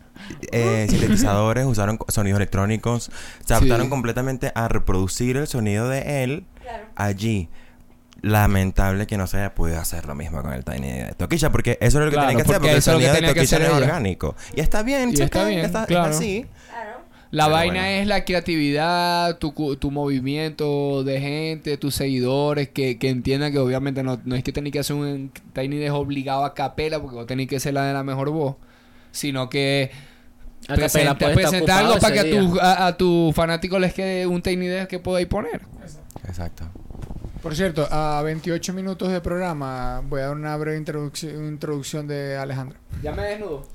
eh, sintetizadores, usaron sonidos electrónicos, se adaptaron
Sí.
completamente a reproducir el sonido de él
Claro.
allí. Lamentable que no se haya podido hacer lo mismo con el Tiny de Toquilla, porque eso es lo que
Claro,
tenía que hacer,
porque
porque el sonido de Toquilla
ella.
orgánico. Y está bien,
Y está bien,
está, es
claro.
así.
Claro.
La
Pero
vaina
bueno.
es la creatividad, tu, cu- tu movimiento de gente, tus seguidores, que, que entiendan que obviamente no, no es que tenés que hacer un Tiny Desk obligado a capela, porque vos tenés que ser la de la mejor voz, sino que
A capela
presenta,
puede estar
presenta
ocupado
algo para que a
día.
tu, a, a tu fanático les quede un Tiny Desk que podáis poner.
Exacto.
Por cierto, a 28 minutos de programa voy a dar una breve introducción, introducción de Alejandra.
Ya me desnudo.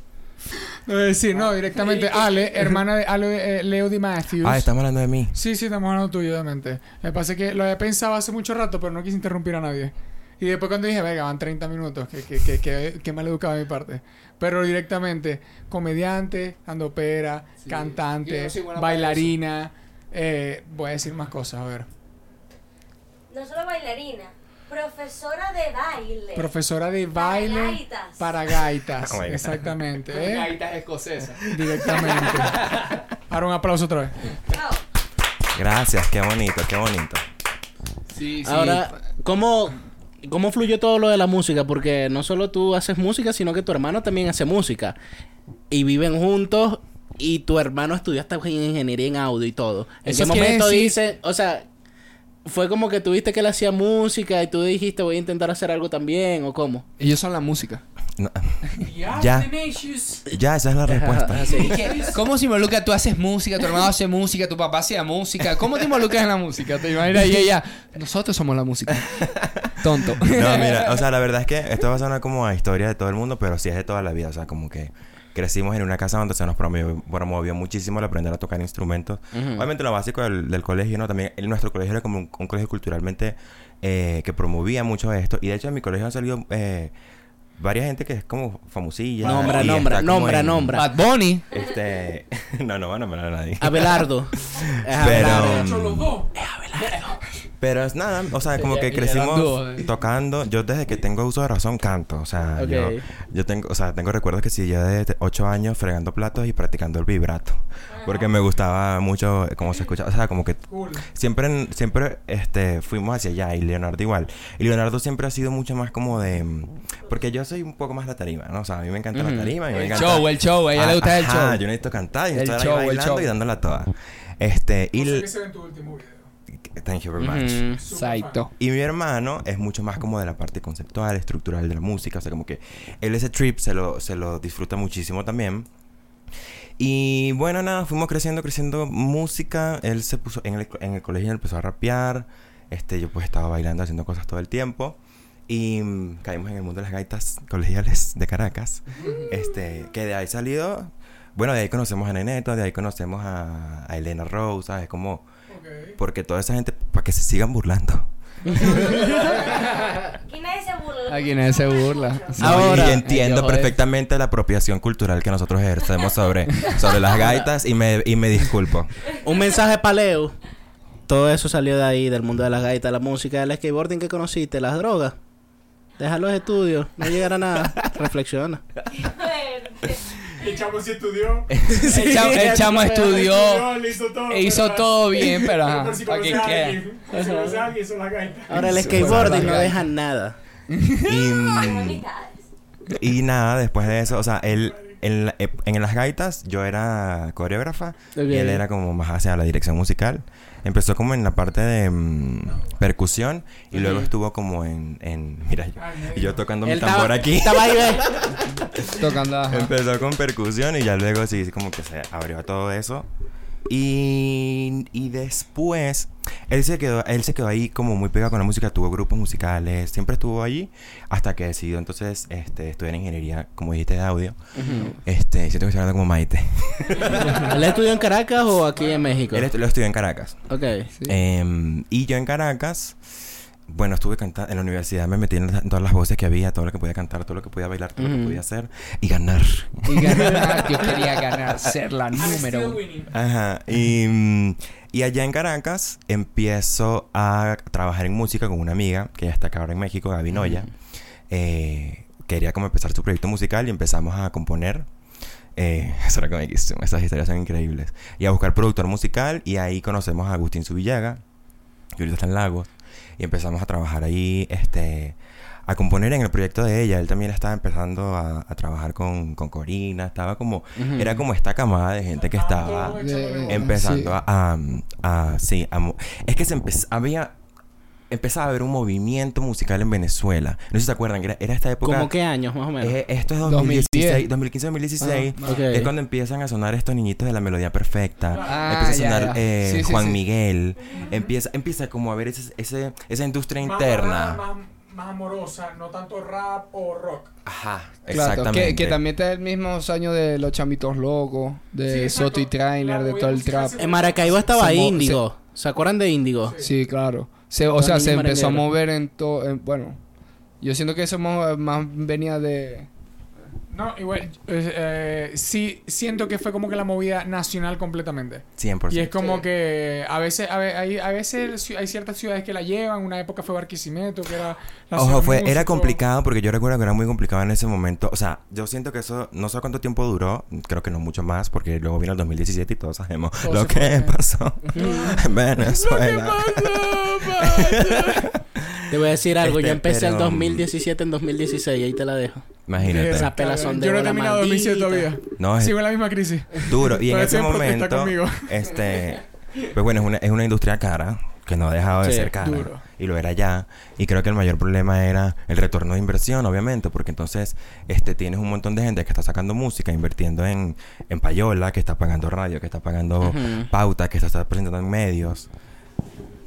No, decir, no, directamente Ale, hermana de Ale, eh, Leo Di Matthews.
Ah, estamos hablando de mí.
Sí, sí, estamos hablando tuyo, obviamente. Me pasa que lo había pensado hace mucho rato, pero no quise interrumpir a nadie. Y después cuando dije, venga, van 30 minutos, que, que, que, que, que mal educado de mi parte. Pero directamente, comediante, andopera,
Sí.
Cantante,
no
bailarina. eh, voy a decir más cosas, a ver.
No solo bailarina, profesora de baile.
Profesora de
Para
baile
gaitas.
para gaitas.
Oh
exactamente. ¿eh?
Gaitas escocesas.
Directamente. Ahora un aplauso otra vez.
Gracias, qué bonito, qué bonito.
Sí, sí.
Ahora, ¿cómo, ¿cómo fluyó todo lo de la música? Porque no solo tú haces música, sino que tu hermano también hace música. Y viven juntos y tu hermano estudió hasta ingeniería en audio y todo. ¿En
Eso
qué momento dice, o sea, fue como que tuviste que él hacía música y tú dijiste voy a intentar hacer algo también o cómo?
Ellos son la música.
No,
Ya.
Ya. Esa es la respuesta.
Sí.
¿Cómo se involucra? Tú haces música, tu hermano hace música, tu papá hacía música. ¿Cómo te involucras en la música? ¿Te imaginas? Y ella, nosotros somos la música. Tonto.
No, mira, o sea, la verdad es que esto va a sonar como a historia de todo el mundo, pero sí es de toda la vida. O sea, como que crecimos en una casa donde se nos promovió, promovió muchísimo el aprender a tocar instrumentos. Obviamente lo básico del, del colegio, ¿no? También el- nuestro colegio era como un, un colegio culturalmente eh, que promovía mucho esto. Y de hecho en mi colegio han salido eh, varias gente que es como famosilla.
Nombra,
y
nombra, nombra,
en-
nombra.
Bad Bunny.
Este... no, no van a nombrar a nadie.
Abelardo. Es
Pero-
Abelardo.
Los dos.
Pero es nada, o sea, como que crecimos
eh.
tocando. Yo desde que tengo uso de razón canto. O sea, yo, yo tengo, o sea, tengo recuerdos que sí, yo de 8 años fregando platos y practicando el vibrato. Porque me gustaba mucho cómo se escucha. O sea, como que
Cool.
siempre, siempre este, fuimos hacia allá. Y Leonardo igual. Y Leonardo siempre ha sido mucho más como de... mm, Porque yo soy un poco más la tarima, ¿no? O sea, a mí me encanta la tarima. A mí me
El
encanta...
show, el show. A ella le gusta el
Ajá,
show.
yo necesito cantar y
El
estar ahí
show, el
bailando
show.
y dándola toda. Este, y...
No sé se ve en tu último video.
Thank you very much.
Saito.
Y mi hermano es mucho más como de la parte conceptual, estructural de la música. O sea, como que él ese trip se lo, se lo disfruta muchísimo también. Y bueno, nada, fuimos creciendo, creciendo música. Él se puso en el, en el colegio, empezó a rapear. Este, yo pues estaba bailando, haciendo cosas todo el tiempo. Y mm, caímos en el mundo de las gaitas colegiales de Caracas. Este, que de ahí salido... Bueno, de ahí conocemos a Neneto, de ahí conocemos a, a Elena Rose, ¿sabes? Como...
Ok.
Porque toda esa gente, para que se sigan burlando.
Aquí nadie se burla.
Aquí nadie se burla.
No,
Ahora-
y entiendo
joder.
perfectamente la apropiación cultural que nosotros ejercemos sobre, sobre las gaitas y me, y me disculpo.
Un mensaje para Leo. Todo eso salió de ahí, del mundo de las gaitas, la música, el skateboarding que conociste, las drogas. Deja los estudios, no llegará a nada. Reflexiona.
El chamo sí estudió.
El chamo, el chamo estudió.
le hizo todo.
e hizo
pero-
todo bien, pero ajá.
Por si
¿Para qué
alguien. Si.
Ahora el skateboarding no deja nada.
Y, y nada, después de eso, o sea, él, en, la- en las gaitas yo era coreógrafa
Ok.
y él era como más hacia la dirección musical. Empezó como en la parte de mm, percusión y luego estuvo como en, en mira, yo,
Ay,
y yo tocando mi tambor aquí.
estaba ahí, ve.
Tocando. ajá.
Empezó con percusión y ya luego sí, como que se abrió a todo eso. Y, y después, él se, quedó, él se quedó ahí como muy pegado con la música, tuvo grupos musicales, siempre estuvo allí hasta que decidió entonces este, estudiar ingeniería, como dijiste, de audio. Este, siento que estoy hablando como Maite.
¿Él estudió en Caracas o aquí en México?
él lo estudió en Caracas.
Ok.
Sí.
Em, y yo en Caracas, bueno, estuve cantando en la universidad, me metí en, todas las voces que había, todo lo que podía cantar, todo lo que podía bailar, todo lo que podía hacer y ganar.
Y ganar. Yo quería ganar, ser la
I'm
número uno.
Ajá. Y, y allá en Caracas empiezo a trabajar en música con una amiga que ya está acá ahora en México, Gaby Noya. Eh, quería como empezar su proyecto musical y empezamos a componer. Eh, eso era comiquísimo. Esas historias son increíbles. Y a buscar productor musical y ahí conocemos a Agustín Subillaga, que ahorita está en Lagos. Y empezamos a trabajar ahí, este... A componer en el proyecto de ella. Él también estaba empezando a, a trabajar con, con Corina. Estaba como... Era como esta camada de gente que estaba
De-
empezando
sí.
a, a, a- sí a es que se empezó había empezaba a haber un movimiento musical en Venezuela no sé si se acuerdan que era, era esta época
¿Cómo qué años más o menos?
eh, esto es
2010.
2016 2015 2016
Ah,
es cuando empiezan a sonar estos niñitos de la melodía perfecta
Ah,
empieza a sonar eh,
Sí, sí,
Juan
sí.
Miguel empieza empieza como a ver ese, ese- esa industria
Más
interna
Más, más amorosa, no tanto rap o rock.
ajá
Claro,
exactamente
que, que también está el mismo año de los chamitos locos, de
Sí,
Soto y. Trainer, de todo el trap.
se-
En Maracaibo estaba
Se
Índigo. ¿Se acuerdan de Índigo?
Sí, claro. Se, o sea, se empezó a mover en todo. Bueno, yo siento que eso más venía de.
No, igual, eh, eh, sí siento que fue como que la movida nacional completamente.
100%
Y es como
Sí.
que a veces, a, ve- hay, a veces hay ciertas ciudades que la llevan. Una época fue Barquisimeto, que era la
Ojo, fue, era complicado porque yo recuerdo que era muy complicado en ese momento. O sea, yo siento que eso, no sé cuánto tiempo duró, creo que no mucho más, porque luego vino el 2017 y todos sabemos
Todo
lo que
fue.
pasó en Venezuela.
Te voy a decir algo.
Este,
yo empecé el
pero-
2017 en 2016. Ahí te la dejo.
Imagínate.
De
Yo no he terminado 2007
maldita.
todavía.
No, es
Sigo en la misma crisis.
duro. Y en ese momento, este, pues bueno, es una, es una industria cara. que no ha dejado de
Sí,
ser cara.
duro.
Y lo era ya. Y creo que el mayor problema era el retorno de inversión, obviamente, porque entonces este, tienes un montón de gente que está sacando música, invirtiendo en, en payola, que está pagando radio, que está pagando
Ujú.
pauta, que se está presentando en medios.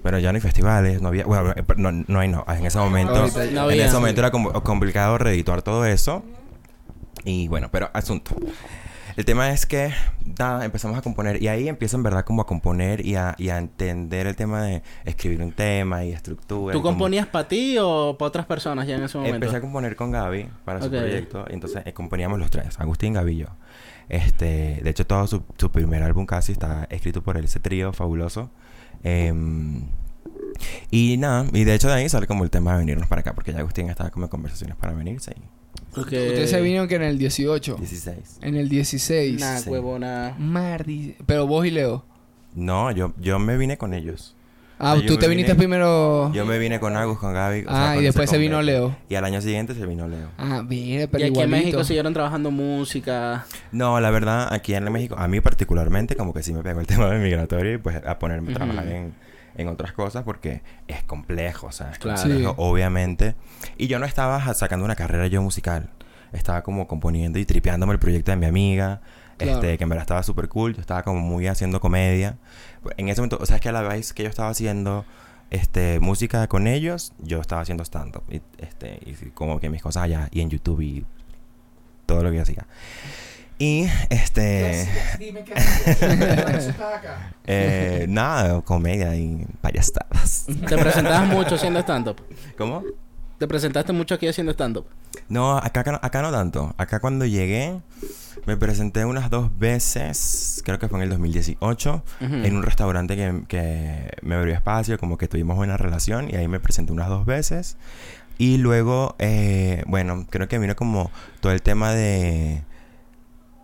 Pero ya no hay festivales, no había... Bueno, eh, no, no hay no. En ese momento...
No
en ese momento era como complicado reedituar todo eso. Y bueno, pero asunto. El tema es que empezamos a componer y ahí empiezo en verdad como a componer y a, y a entender el tema de escribir un tema y estructura.
¿Tú
y como-
componías para ti o para otras personas ya en ese momento?
Empecé a componer con Gaby para su proyecto y entonces eh, componíamos los tres, Agustín, Gaby y yo. Este, de hecho todo su, su primer álbum casi está escrito por él, ese trío fabuloso. Em, y nada, y de hecho de ahí sale como el tema de venirnos para acá, porque ya Agustín estaba como en conversaciones para venirse y.
Ustedes se vinieron que en el 18.
16.
En el 16.
Nah,
Sí.
huevona.
Mardi. Pero vos y Leo.
No, yo, yo me vine con ellos.
Ah, tú te viniste
vine-
primero.
Yo me vine con Agus, con Gaby. o
Ah, y después se vino
completo.
Leo.
Y al año siguiente se vino Leo.
Ah,
Y
pero
aquí en. México siguieron trabajando música.
No, la verdad, aquí en México, a mí particularmente, como que sí me pegó el tema de migratorio y pues a ponerme a trabajar en, en otras cosas porque es complejo, o sea, es
Claro.
complejo,
Sí.
obviamente. Y yo no estaba sacando una carrera yo musical. Estaba como componiendo y tripeándome el proyecto de mi amiga.
Claro.
Este, que en verdad estaba súper cool. Yo estaba como muy haciendo comedia. En ese momento, o sea, es que a la vez que yo estaba haciendo este, música con ellos, yo estaba haciendo stand-up. Y, este, y como que mis cosas allá, y en YouTube y todo lo que yo hacía. Y este.
Dime qué haces. acá.
eh, nada, comedia y payasadas.
¿Te presentabas mucho haciendo stand-up?
¿Cómo?
¿Te presentaste mucho aquí haciendo stand-up?
No, acá, acá, no- acá no tanto. Acá cuando llegué, me presenté unas dos veces, creo que fue en el 2018,
Ujú.
en un restaurante que, que me abrió espacio, como que tuvimos buena relación, y ahí me presenté unas dos veces. Y luego, eh, bueno, creo que vino como todo el tema de...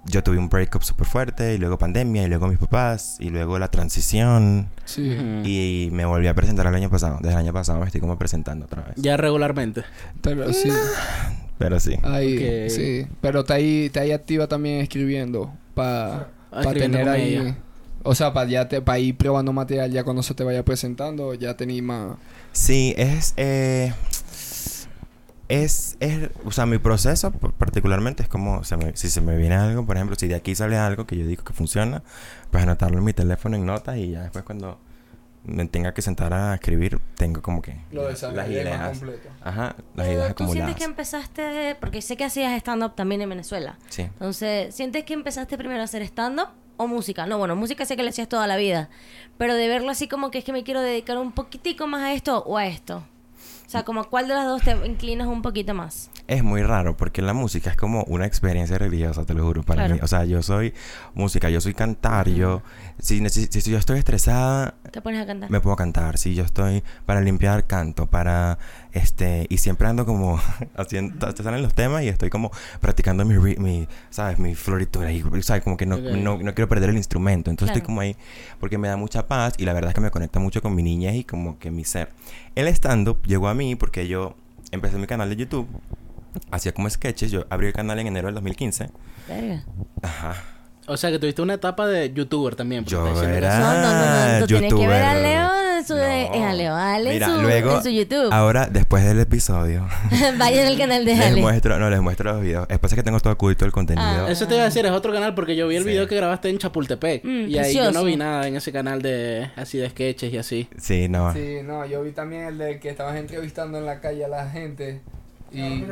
Yo tuve un breakup súper fuerte, y luego pandemia, y luego mis papás, y luego la transición.
Sí.
Y me volví a presentar el año pasado. Desde el año pasado me estoy como presentando otra vez.
Ya regularmente.
Pero sí.
Pero sí.
Ahí, sí. Pero está ahí, está ahí activa también escribiendo. Para
Escribiendo
tener ahí. O sea, para ya te, para ir probando material ya cuando se te vaya presentando, ya tenéis más.
Sí, es, eh, es, es, o sea, mi proceso particularmente es como, se me- si se me viene algo, por ejemplo, si de aquí sale algo que yo digo que funciona, pues anotarlo en mi teléfono en notas y ya después cuando me tenga que sentar a escribir, tengo como que las ideas. Ajá, las ideas
¿Tú sientes que empezaste, porque sé que hacías stand-up también en Venezuela?
Sí.
Entonces, ¿sientes que empezaste primero a hacer stand-up o música? No, bueno, música sé que le hacías toda la vida, pero de verlo así como que es que me quiero dedicar un poquitico más a esto o a esto. O sea, como cuál de las dos te inclinas un poquito más.
Es muy raro porque la música es como una experiencia religiosa, te lo juro, para
Claro.
mí. O sea, yo soy música, yo soy cantar, yo... Si, neces- si yo estoy estresada,
Te pones a cantar.
me puedo cantar. Si yo estoy para limpiar, canto. Para, este... Y siempre ando como haciendo... Te salen los temas y estoy como practicando mi, mi ¿sabes? Mi floritura. Y, ¿sabes? Como que no, no, no quiero perder el instrumento. Entonces
Claro.
estoy como ahí porque me da mucha paz y la verdad es que me conecta mucho con mi niñez y como que mi ser. El stand-up llegó a mí porque yo empecé mi canal de YouTube. Hacía como sketches. Yo abrí el canal en enero del 2015.
Verga.
Ajá.
O sea, que tuviste una etapa de youtuber también. porque
Yo era-
No, no, no, no. Tú tienes que ver a
youtuber.
Leo en su,
No.
en a Leo, a Ale en
Mira,
su,
luego,
en su YouTube.
Ahora, después del episodio,
Vayan al canal de
les
Ale.
muestro, no, les muestro los videos. Es pasa que tengo todo oculto el contenido.
Ah.
Eso te iba a decir, es otro canal porque yo vi el
Sí.
video que grabaste en Chapultepec.
Mm,
y ahí yo no vi nada en ese canal de así de sketches y así.
Sí, no.
Sí, no, yo vi también el de que estabas entrevistando en la calle a la gente. Y.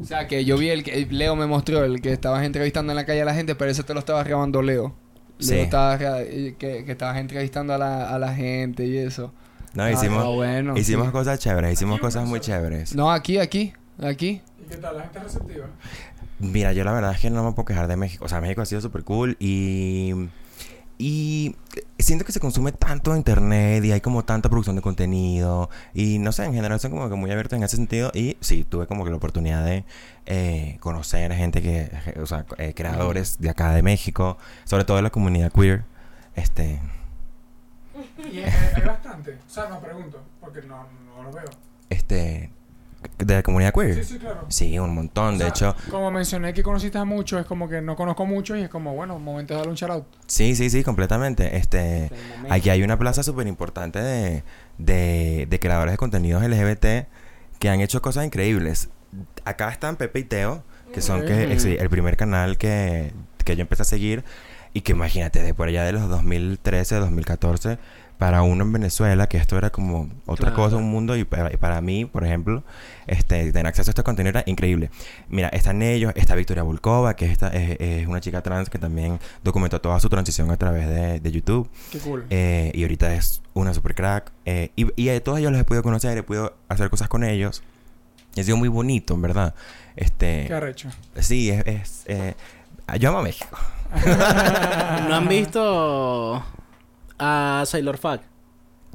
O sea, que yo vi el que Leo me mostró, el que estabas entrevistando en la calle a la gente, pero ese te lo estaba grabando Leo.
Sí.
Leo estaba y que, que estabas entrevistando a la, a la gente y eso.
No,
Ah,
hicimos,
no, bueno,
hicimos
sí.
cosas chéveres, hicimos cosas muy chéveres.
No, aquí, aquí, aquí.
¿Y qué tal? ¿La gente receptiva?
Mira, yo la verdad es que no me puedo quejar de México. O sea, México ha sido súper cool y... Y siento que se consume tanto internet y hay como tanta producción de contenido y no sé, en general son como que muy abiertos en ese sentido y sí, tuve como que la oportunidad de eh, conocer gente que, o sea, eh, creadores de acá de México, sobre todo de la comunidad queer, este,
Y hay, hay bastante. O sea, no pregunto, porque no, no lo veo.
este, de la comunidad queer.
Sí, sí, claro.
Sí, un montón. De
sea,
hecho,
Como mencioné que conociste a muchos, es como que no conozco mucho y es como, bueno, momento de darle un shout out.
sí, sí, sí, completamente. Este, aquí hay una plaza súper importante de, de, de creadores de contenidos LGBT que han hecho cosas increíbles. Acá están Pepe y Teo, que son que, el primer canal que, que yo empecé a seguir. Y que imagínate, de por allá de los 2013, 2014, para uno en Venezuela, que esto era como otra
Claro.
cosa, un mundo, y para, y para mí, por ejemplo, este, tener acceso a este contenido era increíble. Mira, están ellos, está Victoria Volkova, que esta, es, es una chica trans que también documentó toda su transición a través de, de YouTube.
Qué cool.
Eh, y ahorita es una super crack. Eh, y, y a todos ellos los he podido conocer, he podido hacer cosas con ellos. Y ha sido muy bonito, en verdad. Este,
Qué arrecho.
sí, es... es, eh, yo amo a México.
¿No han visto a Sailor Fuck?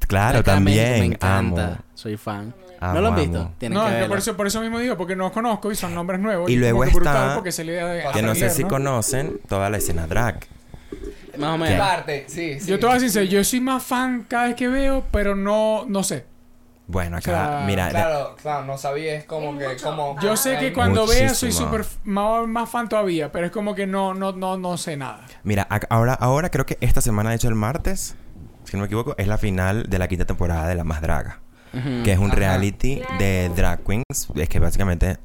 Claro, también.
Me encanta.
amo.
Soy fan.
Amo,
¿No lo han visto? Tienen
No,
que verlo.
por eso, por eso mismo digo, porque no los conozco y son nombres nuevos.
Y luego
que brutal
está-
porque se le de
Que no sé si
¿no?
conocen toda la escena drag.
Más o menos.
Parte, sí, sí.
Yo te voy a decir, yo soy más fan cada vez que veo, pero no, no sé.
Bueno, acá,
O sea,
mira,
Claro, claro, no sabía, es como que, como...
Yo sé que cuando vea soy
muchísimo.
súper más, más fan todavía, pero es como que no, no, no, no sé nada.
Mira, ahora, ahora creo que esta semana, de hecho el martes, si no me equivoco, es la final de la quinta temporada de La Más Draga. Que es un
Ajá.
reality de drag queens. Es que básicamente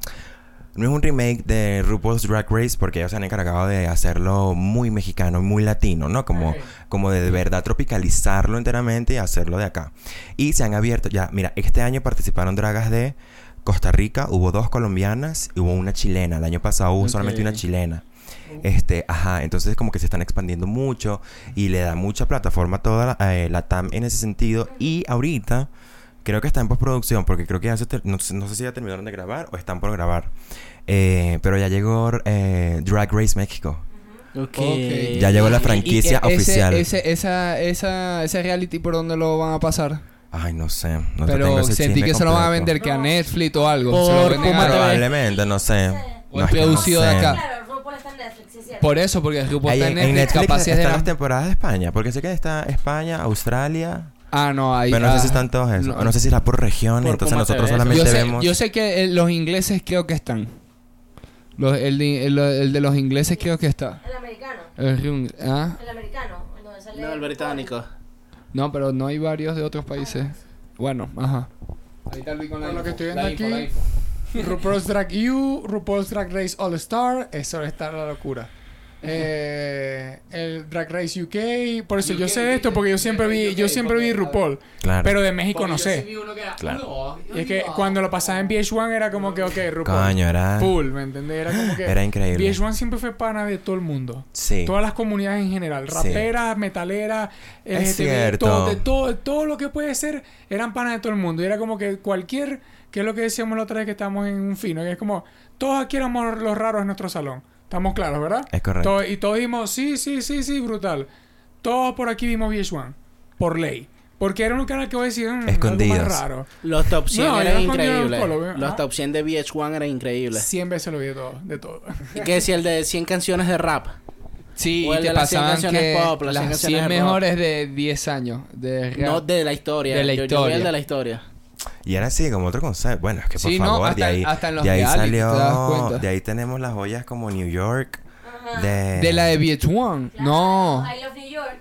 no es un remake de RuPaul's Drag Race porque ellos se han encargado de hacerlo muy mexicano, muy latino, ¿no? Como, como de, de verdad tropicalizarlo enteramente y hacerlo de acá. Y se han abierto ya, mira, este año participaron dragas de Costa Rica, hubo dos colombianas y hubo una chilena. El año pasado hubo solamente una chilena. Este, ajá, entonces como que se están expandiendo mucho y le da mucha plataforma a toda la, eh, la TAM en ese sentido. Y ahorita creo que está en postproducción porque creo que ya se no, sé- no sé si ya terminaron de grabar o están por grabar. Eh, pero ya llegó eh, Drag Race México.
Ok.
Ok.
Ya llegó la
Y- y
franquicia
ese-
oficial.
Ese, esa, esa, ese reality por dónde lo van a pasar.
Ay, no sé. No te tengo
Pero
ese
sentí que se lo van a
completo.
vender que a. Netflix o algo.
Por
se lo venden a-.
Probablemente, no sé.
O
No,
es
es que no
producido de
sé.
acá.
Claro, RuPaul está en Netflix, sí.
Por eso, porque el grupo
Ahí
está
en,
en
en
Netflix,
Netflix
capaz de
están
la-
las temporadas de España. Porque sé que está España, Australia.
Ah, no, ahí.
pero no sé
ah,
si están todos esos.
no.
Sé si era por región.
Por
entonces nosotros solamente
yo, sé,
vemos.
yo sé que eh, los ingleses creo que están. Los- el, de- el- el de los ingleses creo que está.
El americano.
El ¿ah?
El americano. donde sale
No, el británico.
No, pero no hay varios de otros países. Bueno, ajá. Ahí está Luis con la
lo que estoy
la
viendo
info,
aquí.
la info.
RuPaul's Drag U, RuPaul's Drag Race All Star, eso está la locura. Eh, el Drag Race UK, por eso yo sé esto porque yo siempre vi, yo siempre vi RuPaul,
Claro.
pero de México no
Porque sí
sé.
vi uno que era-
Claro.
no,
Y es que cuando lo pasaba en VH1 era como que, ok, RuPaul.
Coño, era.
Full, ¿me entendés? Era como que.
Era increíble.
VH1 siempre fue pana de todo el mundo.
Sí.
Todas las comunidades en general.
Sí.
Raperas, metaleras,
Es
LGTB,
cierto.
todo, de todo, todo lo que puede ser, eran panas de todo el mundo. Y era como que cualquier, que es lo que decíamos la otra vez que estábamos en un fino, que es como, todos aquí éramos los raros en nuestro salón. Estamos claros, ¿verdad?
Es correcto.
Todo- y todos dijimos, sí, sí, sí, sí, brutal. Todos por aquí vimos VH1. Por ley. Porque era un canal que voy a decir, "Mm, algo
Escondidos.
más raro.
Los top 100
No,
eran increíbles.
colo.
Los top 100 de VH1 eran increíbles.
100 veces lo vi de todo. De todo.
¿Y qué decía el de 100 canciones de rap?
Sí,
O
y
el
te
de las 100
pasaban
canciones
que
pop, las 100
las
canciones
100
de rock.
mejores de 10 años de rap.
No de la historia.
De la
Yo- yo vi
historia.
el de la historia.
Y era así, como otro concepto. Bueno, es que por
Sí, no,
favor,
hasta-
de ahí,
hasta en los
de ahí salió.
¿te?
De ahí tenemos las joyas como New York.
Ajá.
De,
De la de VH1.
Claro,
No.
I Love New York.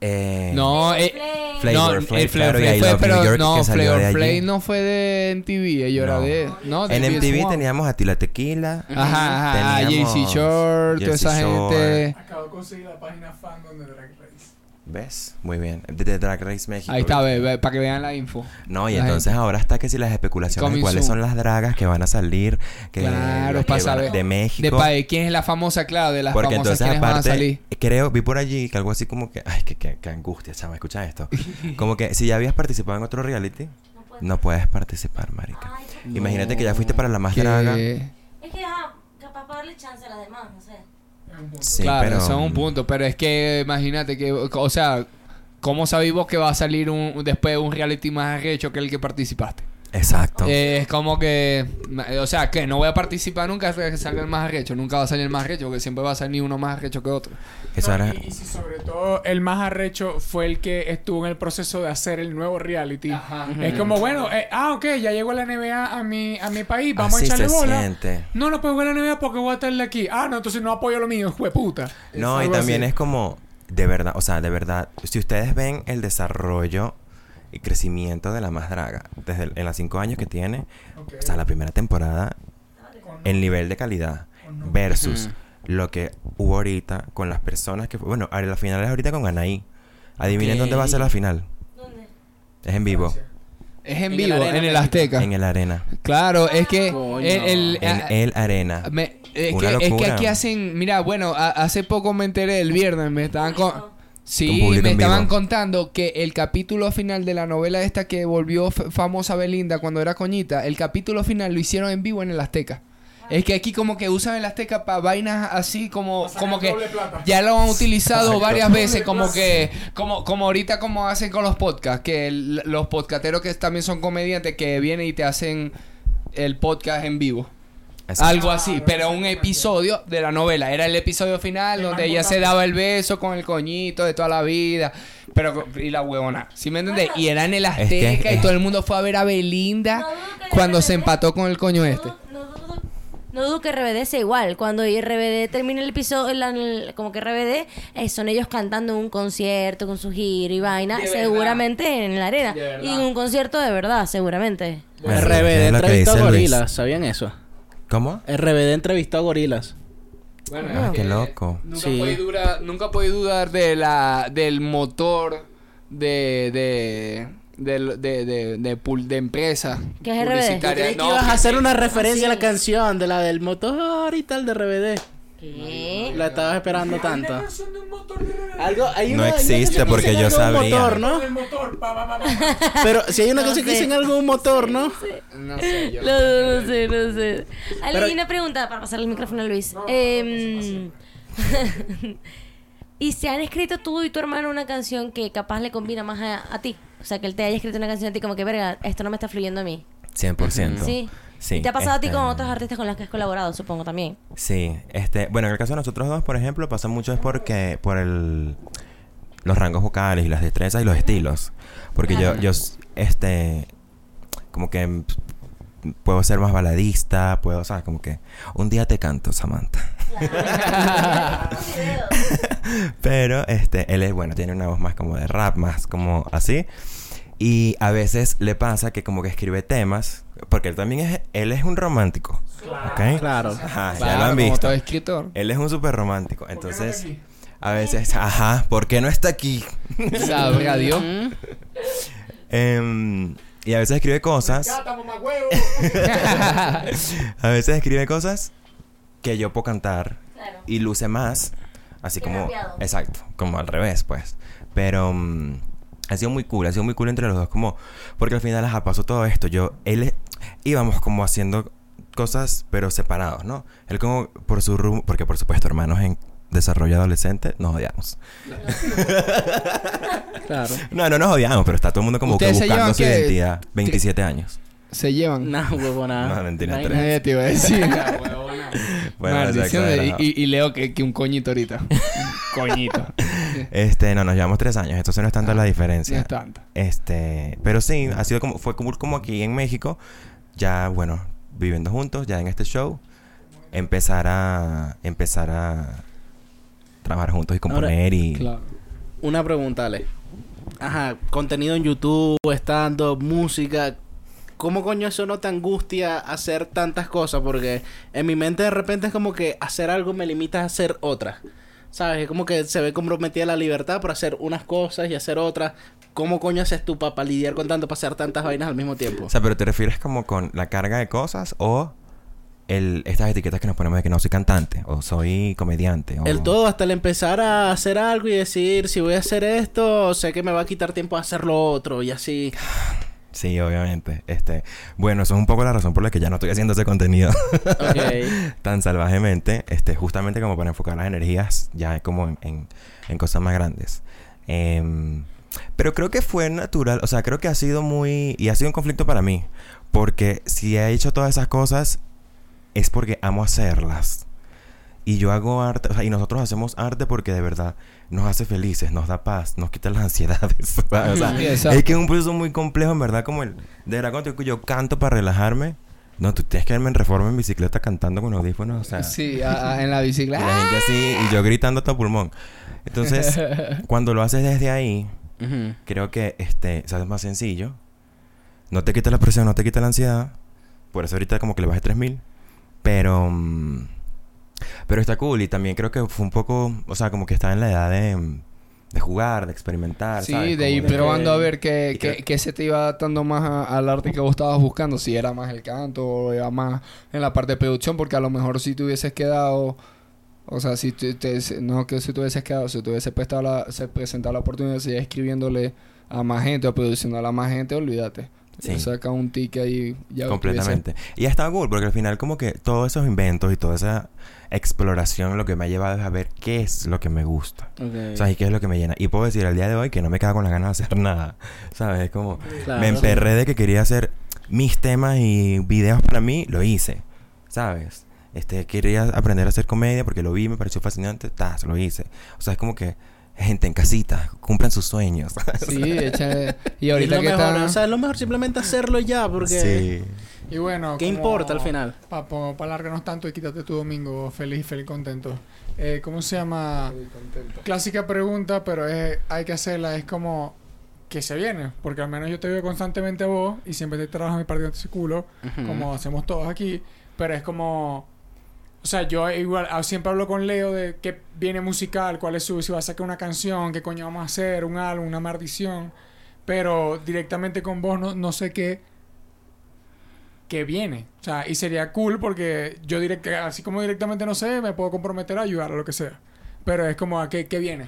eh,
No, eh,
Flavor
no,
Flav,
el Flavor
claro, y I
Flav fue, pero
York,
no,
que
Flavor. Flav no fue de MTV, ellos era
No.
de, no, de
En MTV
VH1.
teníamos a Tila Tequila.
Ajá, ajá,
Teníamos
JC Shore, toda esa
Shore.
gente.
Acabo de conseguir la página fandom de Drag Race.
¿Ves? Muy bien. De, Drag Race México.
Ahí está, ve, ve, para que vean la info.
No, y
La
entonces
gente.
ahora está que si las especulaciones de cuáles son las dragas que van a salir. Que,
Claro, para
que van a-
saber.
De México.
De pa- de quién es la famosa, claro, de las
Porque
famosas
entonces
quiénes van a
aparte,
salir.
creo, vi por allí que algo así como que, ay, que, que, que angustia, chama, escucha esto. Como que si ya habías participado en otro reality,
No
no puedes participar, marica.
Ay, qué-
Imagínate que ya fuiste para la más
Que-
draga.
Es que, ajá, capaz para darle chance a las demás, no sé.
Sí,
claro,
pero
eso es un punto, pero es que imagínate que, o sea, ¿cómo sabéis vos que va a salir un, después un reality más arrecho que el que participaste?
Exacto.
Eh, es como que, o sea, que no voy a participar nunca hasta que salga el más arrecho. Nunca va a salir el más arrecho, porque siempre va a salir uno más arrecho que otro.
Eso
No,
era...
y, y si sobre todo el más arrecho fue el que estuvo en el proceso de hacer el nuevo reality. Es como, bueno, eh, ah, ok, ya llegó la NBA a mi, a mi país, vamos
Así
a echarle
se
bola.
siente.
No, no puedo jugar la NBA porque voy a estar aquí. Ah, no, entonces no apoyo lo mío, hijo de puta.
No, y también
así.
es como, de verdad, o sea, de verdad, si ustedes ven el desarrollo y crecimiento de la más draga, desde el- en los cinco años que tiene,
Ok.
o sea, la primera temporada, el nivel de calidad versus lo que hubo ahorita con las personas que... Bueno, a la final es ahorita con Anaí. Adivinen dónde va a ser la final.
¿Dónde?
Es en vivo,
Es en
En el
vivo,
Arena
en el. Azteca.
en el Arena.
Claro, es que el, el-
En
ah,
el Arena.
me- es,
Una
que, es que aquí hacen, mira, bueno, a- hace poco me enteré el viernes, me estaban con Sí, me estaban
vivo.
contando que el capítulo final de la novela esta que volvió famosa Belinda cuando era coñita, el capítulo final lo hicieron en vivo en el Azteca. Es que aquí como que usan el Azteca para vainas así como como que ya lo han utilizado
Exacto.
varias veces como que como como ahorita como hacen con los podcasts, que el- los podcasteros que también son comediantes que vienen y te hacen el podcast en vivo.
Exacto.
Algo así, pero un episodio de la novela. Era el episodio final donde ella se daba el beso con el coñito de toda la vida. Pero, y la huevona. ¿Sí me entiendes? Y era en el
Es que-
Azteca y todo el mundo fue a ver a Belinda cuando se empató con el coño este.
No, dudo, que RBD sea igual. Cuando RBD termine el episodio, el- el- como que RBD, eh, son ellos cantando en un concierto con su giro y vaina,
De verdad.
seguramente en la arena. Y en un concierto de verdad, seguramente.
Bueno,
RBD entrevistó a gorilas, ¿sabían eso?
¿Cómo?
RBD entrevistó a gorilas.
Bueno,
Ah,
es
qué
que
loco.
Nunca
Sí.
puede dudar, nunca puede dudar de la, del motor de, de, de, de, de, pul- de empresa.
¿Qué es RBD?
que
No,
ibas a hacer una referencia a la canción de la del motor y tal de RBD.
¿Qué?
La estaba esperando tanto. Algo, hay
No
una- hay una
existe porque yo
pa.
Pero si hay una
No
canción que
sé.
dice algo de un motor, ¿no?
No sé, yo.
No, no, no sé, no sé. Ale,
Pero-
y una pregunta para pasar el micrófono a Luis. Em, ¿Y se han escrito tú y tu hermano una canción que capaz le combina más a, a ti? O sea, que él te haya escrito una canción a ti como que, verga, esto no me está fluyendo a mí.
100%.
Sí.
Sí,
¿Y te ha pasado a ti
este-
con otros artistas con los que has colaborado, supongo, también?
Sí, este, bueno, en el caso de nosotros dos, por ejemplo, pasa mucho es porque por el los rangos vocales y las destrezas y los estilos, porque yo
Claro.
yo este como que puedo ser más baladista, puedo, sabes, como que un día te canto, Samantha. Pero este él es bueno, tiene una voz más como de rap, más como así. Y a veces le pasa que como que escribe temas, porque él también es él es un romántico. ¿Ok?
Claro.
Ajá, ya lo han
como
visto.
todo escritor.
Él es un súper romántico.
¿Por qué no
Entonces,
está aquí?
a veces, ajá, ¿por qué no está aquí?
Sabrá Dios.
Em, y a veces escribe cosas.
Gata, mamá huevo.
a veces escribe cosas que yo puedo cantar
Claro.
y luce más. Así
Qué
como.
rapeado.
Exacto, como al revés, pues. Pero. mm, ha sido muy cool, ha sido muy cool entre los dos, como. Porque al final, ajá, pasó todo esto. Yo. Él. Íbamos como haciendo cosas, pero separados, ¿no? Él como por su rumbo. Porque por supuesto, hermanos en desarrollo adolescente, nos odiamos.
Claro.
No, no nos odiamos, pero está todo el mundo como que
¿Ustedes se
buscando su identidad. 27 años.
Se llevan.
No, huevo, nada.
No, mentira,
Vaina.
tres.
Eh, te iba a decir.
Bueno,
Maldición de-
exagerado.
y, y leo que, que un coñito ahorita. coñito.
Este, no, nos llevamos tres años, entonces no es tanta la
No
diferencia.
es tanto.
Este, pero sí, ha sido como, fue como, como aquí en México, ya, bueno, viviendo juntos, ya en este show, empezar a, empezar a trabajar juntos y componer y...
Claro.
Una pregunta, Ale. Ajá, contenido en YouTube, estando, música. ¿Cómo coño eso no te angustia hacer tantas cosas? Porque en mi mente de repente es como que hacer algo me limita a hacer otra. ¿Sabes? Es como que se ve comprometida la libertad por hacer unas cosas y hacer otras. ¿Cómo coño haces tú para lidiar con tanto, para hacer tantas vainas al mismo tiempo?
O sea, pero te refieres como con la carga de cosas o el, estas etiquetas que nos ponemos de que no soy cantante o soy comediante. O...
El todo, hasta el empezar a hacer algo y decir, si voy a hacer esto, sé que me va a quitar tiempo a hacer lo otro y así.
Sí, obviamente. Este, bueno, eso es un poco la razón por la que ya no estoy haciendo ese contenido tan salvajemente, este, justamente como para enfocar las energías ya como en, en- en cosas más grandes. Em, pero creo que fue natural, o sea, creo que ha sido muy, y ha sido un conflicto para mí, Porque si he hecho todas esas cosas, es porque amo hacerlas. Y yo hago arte, o sea, y nosotros hacemos arte porque de verdad nos hace felices, nos da paz, nos quita las ansiedades. O sea, es que es un proceso muy complejo, en verdad, como el... De verdad, cuando yo, yo canto para relajarme, no, tú tienes que verme en reforma en bicicleta cantando con audífonos, o sea...
Sí, a- a- en la
Y
bicicleta.
la gente así, y yo gritando a todo pulmón. Entonces, cuando lo haces desde ahí, creo que este se hace más sencillo. No te quita la presión, no te quita la ansiedad. Por eso ahorita como que le bajé 3000. Pero. mm, pero está cool. Y también creo que fue un poco. O sea, como que estaba en la edad de. de jugar, de experimentar.
Sí,
¿sabes?
de ir probando a ver qué,
creo-
qué, se te iba adaptando más a- al arte que vos estabas buscando. Si era más el canto o era más en la parte de producción. Porque a lo mejor si te hubieses quedado... O sea, si te, te- no que si te hubieses quedado, si te hubiese prestado la, se presentado la oportunidad de seguir escribiéndole a más gente o produciendo a más gente, olvídate.
Sí.
Saca un ticket ahí ya
Completamente. Y ha estado cool porque al final como que todos esos inventos y toda esa exploración lo que me ha llevado es a ver qué es lo que me gusta.
Ok.
O sea, y qué es lo que me llena. Y puedo decir al día de hoy que no me quedo con las ganas de hacer nada. ¿Sabes? Es como...
Claro.
Me emperré de que quería hacer mis temas y videos para mí, lo hice. ¿Sabes? Este, quería aprender a hacer comedia porque lo vi, me pareció fascinante, tas, lo hice. O sea, es como que gente en casita, cumplan sus sueños.
Sí, echa- Y ahorita
lo
que
mejor,
está...
o sea, es lo mejor simplemente hacerlo ya, porque...
Sí.
Y bueno,
¿Qué importa al final?
Para pa, tanto y quítate tu domingo feliz, feliz, contento. Eh, ¿Cómo se llama? Clásica pregunta, pero es, hay que hacerla. Es como, ¿qué se viene? Porque al menos yo te veo constantemente a vos y siempre te trabajas mi partido ese culo, como hacemos todos aquí. Pero es como... O sea, yo igual ah, siempre hablo con Leo de qué viene musical, cuál es su... Si va a sacar una canción, qué coño vamos a hacer, un álbum, una maldición. Pero directamente con vos no, no sé qué que viene. O sea, y sería cool porque yo direct, así como directamente no sé, me puedo comprometer a ayudar a lo que sea. Pero es como a qué, qué viene.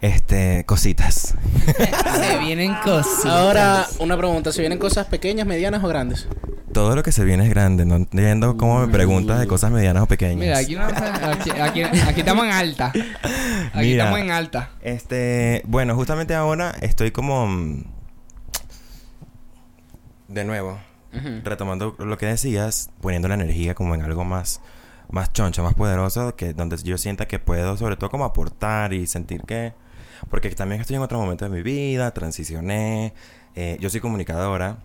Este, cositas.
Se vienen cosas.
Ahora, una pregunta. ¿Se vienen cosas pequeñas, medianas o grandes?
Todo lo que se viene es grande. No entiendo cómo me preguntas de cosas medianas o pequeñas.
Mira, aquí, no- aquí, aquí, aquí estamos en alta. Aquí
Mira.
estamos en alta.
Este, bueno, justamente ahora estoy como... mm, De nuevo, retomando lo que decías, poniendo la energía como en algo más, más choncho, más poderoso, que donde yo sienta que puedo sobre todo como aportar y sentir que... Porque también estoy en otro momento de mi vida, transicioné, eh, yo soy comunicadora,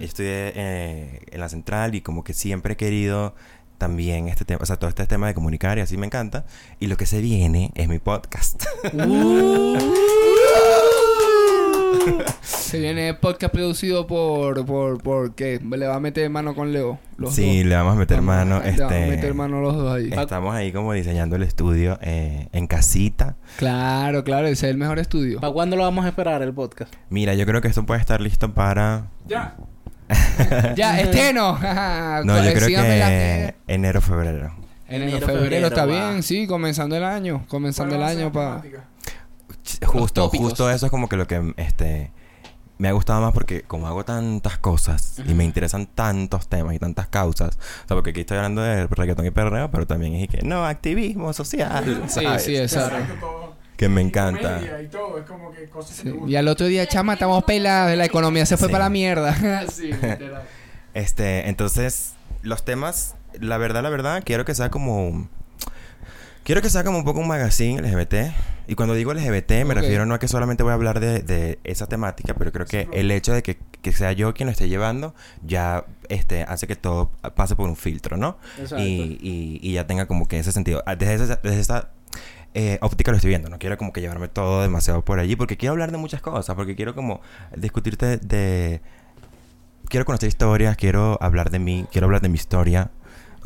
estudié eh, en la central y como que siempre he querido también este tema, o sea, todo este tema de comunicar y así me encanta. Y lo que se viene es mi podcast.
Se viene podcast producido por, por, por ¿qué? Le va a meter mano con Leo. Los
sí,
dos.
le vamos a meter
Vamos,
mano.
Le vamos a
Este,
meter mano los dos ahí.
Estamos ahí como diseñando el estudio eh, en casita.
Claro, claro, ese es el mejor estudio.
¿Para cuándo lo vamos a esperar el podcast?
Mira, yo creo que esto puede estar listo para...
Ya.
ya, esteno.
No, yo creo que enero, febrero.
Enero,
Enero,
febrero,
febrero,
está
va.
bien, sí, comenzando el año. Comenzando el año para.
Justo, justo eso es como que lo que este me ha gustado más porque como hago tantas cosas y me interesan tantos temas y tantas causas, o sea, porque aquí estoy hablando del reggaetón y perreo, pero también es que no, activismo social,
Sí,
¿sabes?
sí, exacto.
que me encanta.
Y todo, es como que cosas que
Sí,
te gustan.
Y al otro día, chama, estamos pelados, la economía se fue
Sí.
para la mierda. sí, literal.
Este, entonces, los temas, la verdad, la verdad, quiero que sea como. Quiero que sea como un poco un magazine LGBT. Y cuando digo LGBT, me refiero no a que solamente voy a hablar de, de esa temática, pero creo que el hecho de que, que sea yo quien lo esté llevando ya este, hace que todo pase por un filtro, ¿no? Y, y, y ya tenga como que ese sentido. Ah, Desde, esa- desde esta eh, óptica lo estoy viendo. No quiero como que llevarme todo demasiado por allí, porque quiero hablar de muchas cosas, porque quiero como discutirte de quiero conocer historias, quiero hablar de mí, quiero hablar de mi historia.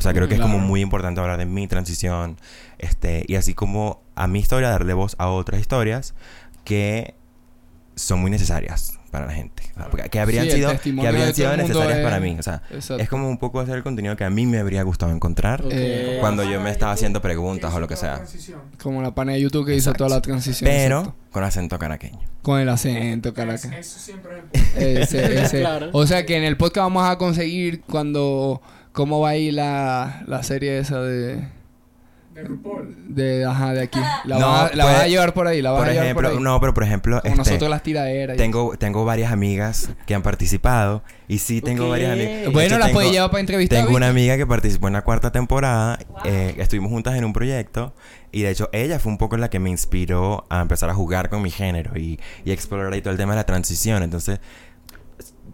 O sea, creo que es como
Claro.
muy importante hablar de mi transición. Este, y así como a mi historia, darle voz a otras historias que son muy necesarias para la gente. O sea, que habrían
Sí,
sido, que habrían sido necesarias
es-
para mí. O sea,
Exacto.
es como un poco hacer el contenido que a mí me habría gustado encontrar
Eh,
cuando yo me estaba haciendo preguntas o lo que sea.
Como la pana de YouTube que hizo
Exacto.
toda la transición.
Pero
exacto.
con acento caraqueño.
Con el acento, caraca.
Eso siempre es.
Ese- ese-
Claro.
O sea que en el podcast vamos a conseguir cuando... ¿Cómo va a ir la, la serie esa de...
De RuPaul.
De, ajá, de aquí. La,
No,
vas, a- la vas a
pues,
llevar por ahí, la vas
Por
a llevar
ejemplo,
por ahí.
no, pero por ejemplo,
Como
este,
nosotros las tiraderas.
tengo, tengo varias amigas que han participado y sí tengo varias amigas.
Bueno, las puedes llevar para entrevistar.
Tengo una amiga que participó en la cuarta temporada. eh, estuvimos juntas en un proyecto. Y de hecho, ella fue un poco la que me inspiró a empezar a jugar con mi género y, y explorar ahí todo el tema de la transición. Entonces,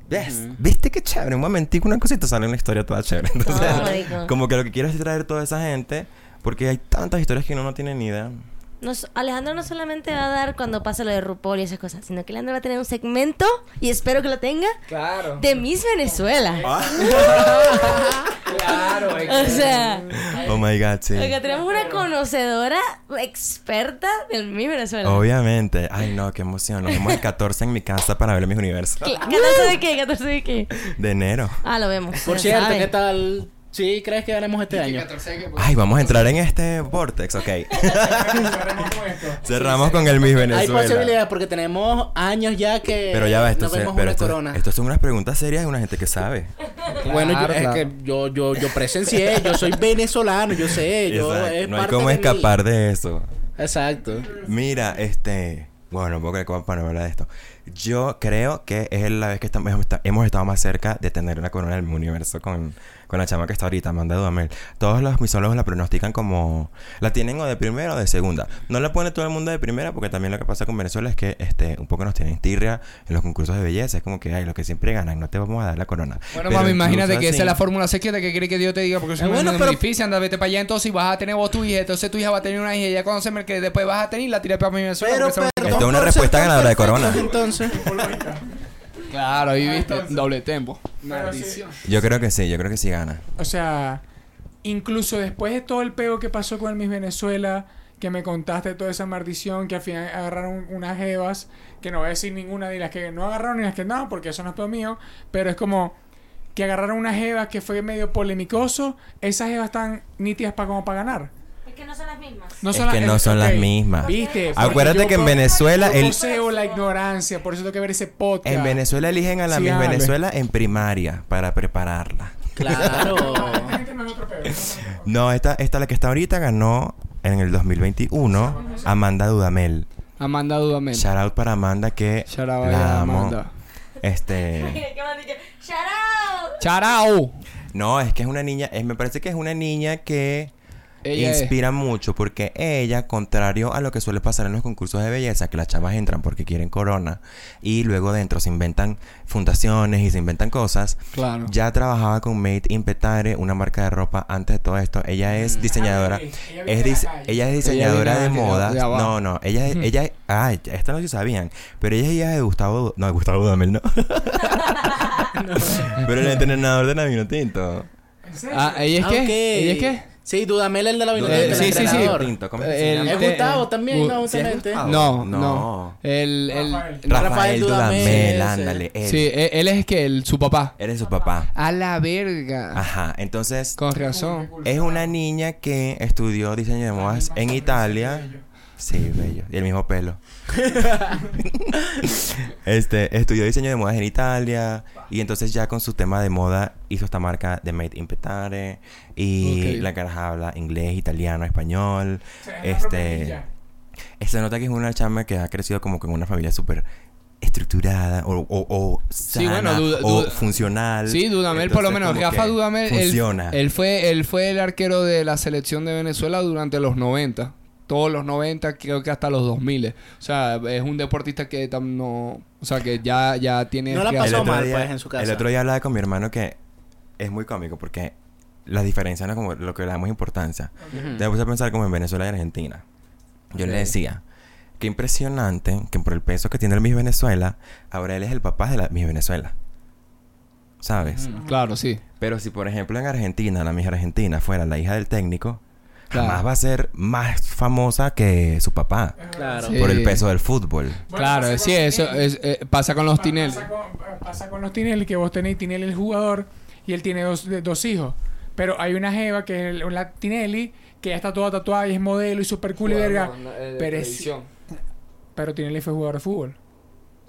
¿ves? ¿viste qué chévere? Un momentico, una cosita sale una historia toda chévere. Entonces, como que lo que quiero es traer toda esa gente. Porque hay tantas historias que uno no tiene ni idea.
Nos- Alejandro no solamente va a dar cuando pasa lo de RuPaul y esas cosas, sino que Alejandro va a tener un segmento, y espero que lo tenga,
Claro.
de Miss Venezuela.
Claro,
O sea,
Oh my god, sí.
acá tenemos una conocedora experta del Miss Venezuela.
Obviamente. Ay, no, qué emoción. Nos vemos el 14 en mi casa para ver mis universos.
¿Qué- ¿14 de qué? ¿14 de qué?
De enero.
Ah, lo vemos.
Por cierto. ¿qué tal? ¿Sí crees que ganemos este año?
Ay, vamos a entrar en este vortex, ok.
Cerremos con esto.
Cerramos con el Miss
Hay
Venezuela.
posibilidades porque tenemos años ya que
Pero ya va, esto,
no
se-
vemos
pero
una
esto,
corona.
esto son unas preguntas serias de una gente que sabe.
bueno, yo,
Claro,
es que yo, yo, yo presencié, yo soy venezolano, yo sé, yo es
No hay
parte
cómo
de mí.
escapar de eso.
Exacto.
Mira, este. Bueno, no puedo creer que vamos a hablar de esto. Yo creo que es la vez que estamos, hemos esta- hemos estado más cerca de tener una corona del universo con, con la chama que está ahorita, Amanda Dudamel. Todos los misólogos la pronostican como. La tienen o de primera o de segunda. No la pone todo el mundo de primera porque también lo que pasa con Venezuela es que este un poco nos tienen tirria en los concursos de belleza. Es como que, ay, los que siempre ganan, no te vamos a dar la corona.
Bueno,
Pero
mami, imagínate que esa es la fórmula secreta que quiere que Dios te diga porque es
Eh, bueno,
muy
pero-
difícil, anda, vete para allá entonces y vas a tener vos tu hija, entonces tu hija va a tener una hija y ya conoceme que después vas a tener y la tiré para mi Venezuela.
Pero, perdón
Esto es una respuesta ganadora de corona.
Entonces,
Claro, ahí viste,
Entonces-
doble tempo. Maldición.
Yo creo que sí, yo creo que sí gana.
O sea, incluso después de todo el peo que pasó con el Miss Venezuela, que me contaste toda esa maldición, que al final agarraron unas jevas, que no voy a decir ninguna de las que no agarraron ni las que no, porque eso no es peo mío, pero es como que agarraron unas jevas que fue medio polemicoso, esas jevas están nítidas para como para ganar.
Es que no son las mismas.
No
Es
las-
que no
eh,
son las mismas.
¿Viste?
Acuérdate que en Venezuela
yo
el-
poseo la ignorancia, por eso tengo que ver ese podcast.
En Venezuela eligen a la
Sí,
Miss
dale.
Venezuela en primaria para prepararla.
claro.
No no.
No, esta, esta la que está ahorita ganó en el 2021 Amanda Dudamel.
Amanda Dudamel.
Shout out para Amanda que
Shout out
la amo.
Amanda.
Este,
¿Qué más dije? ¡Shout out!
¡Charao!
no, es que es una niña, es, me parece que es una niña que
Ella es-
inspira mucho porque ella, contrario a lo que suele pasar en los concursos de belleza, que las chavas entran porque quieren corona y luego dentro se inventan fundaciones y se inventan cosas,
Claro.
Ya trabajaba con Made in Petare, una marca de ropa antes de todo esto. Ella es diseñadora.
Ah. Ella
Es ella es diseñadora
Ella
de moda. No, no. Ella, es- ella, ay, ya, esta no se sabían. Pero ella es hija de Gustavo. No, de Gustavo Dudamel, no. Pero el entrenador de Navino Tinto.
¿En serio?
Ah, ¿ella es
Ah,
qué? ¿Ella es qué?
Sí, Dudamel el de la vineta,
Eh,
el
sí, sí, sí.
¿cómo es?
Es Gustavo también,
Gu-
¿no?
¿Sí es?
No,
No.
El, el,
Rafael.
Rafael, Dudamel, ándale. Él.
Sí, él, él es que el, su papá.
Eres su papá.
A la verga.
Ajá. Entonces,
Con razón.
es una niña que estudió diseño de modas en Italia. Sí, bello. Y el mismo pelo. este, estudió diseño de modas en Italia. Y entonces ya con su tema de moda hizo esta marca de Made in Petare. Y la caraja habla inglés, italiano, español. Este. Se nota que es una chama que ha crecido como que en una familia súper estructurada o, o, o
Sí,
sana,
bueno, Duda-
o
Duda-
funcional.
Sí, Dudamel, por lo menos.
que
Dudamel, él,
Funciona.
él fue, él fue el arquero de la selección de Venezuela durante los 90. Todos los 90, creo que hasta los 2000. O sea, es un deportista que tam- no... O sea, que ya, ya tiene...
No la pasó mal,
día,
pues, en su casa.
El otro día hablaba con mi hermano que es muy cómico porque las diferencias no como lo que le damos importancia.
Ujú.
Te puse a pensar como en Venezuela y Argentina. Yo le decía, qué impresionante que por el peso que tiene el Miss Venezuela, ahora él es el papá de la Miss Venezuela. ¿Sabes?
Mm, Claro, sí.
Pero si por ejemplo en Argentina, la Miss Argentina fuera la hija del técnico,
Claro.
jamás va a ser más famosa que su papá.
Claro.
Sí.
Por el peso del fútbol.
Bueno,
claro, sí, eso es, eh, pasa con los
Pa-
Tinelli.
Pasa con, pasa con los Tinelli, que vos tenéis Tinelli el jugador y él tiene dos, de- dos hijos. Pero hay una jeva que es el- la Tinelli, que ya está toda tatuada y es modelo y super cool y verga. Pero es- Pero Tinelli fue jugador de fútbol.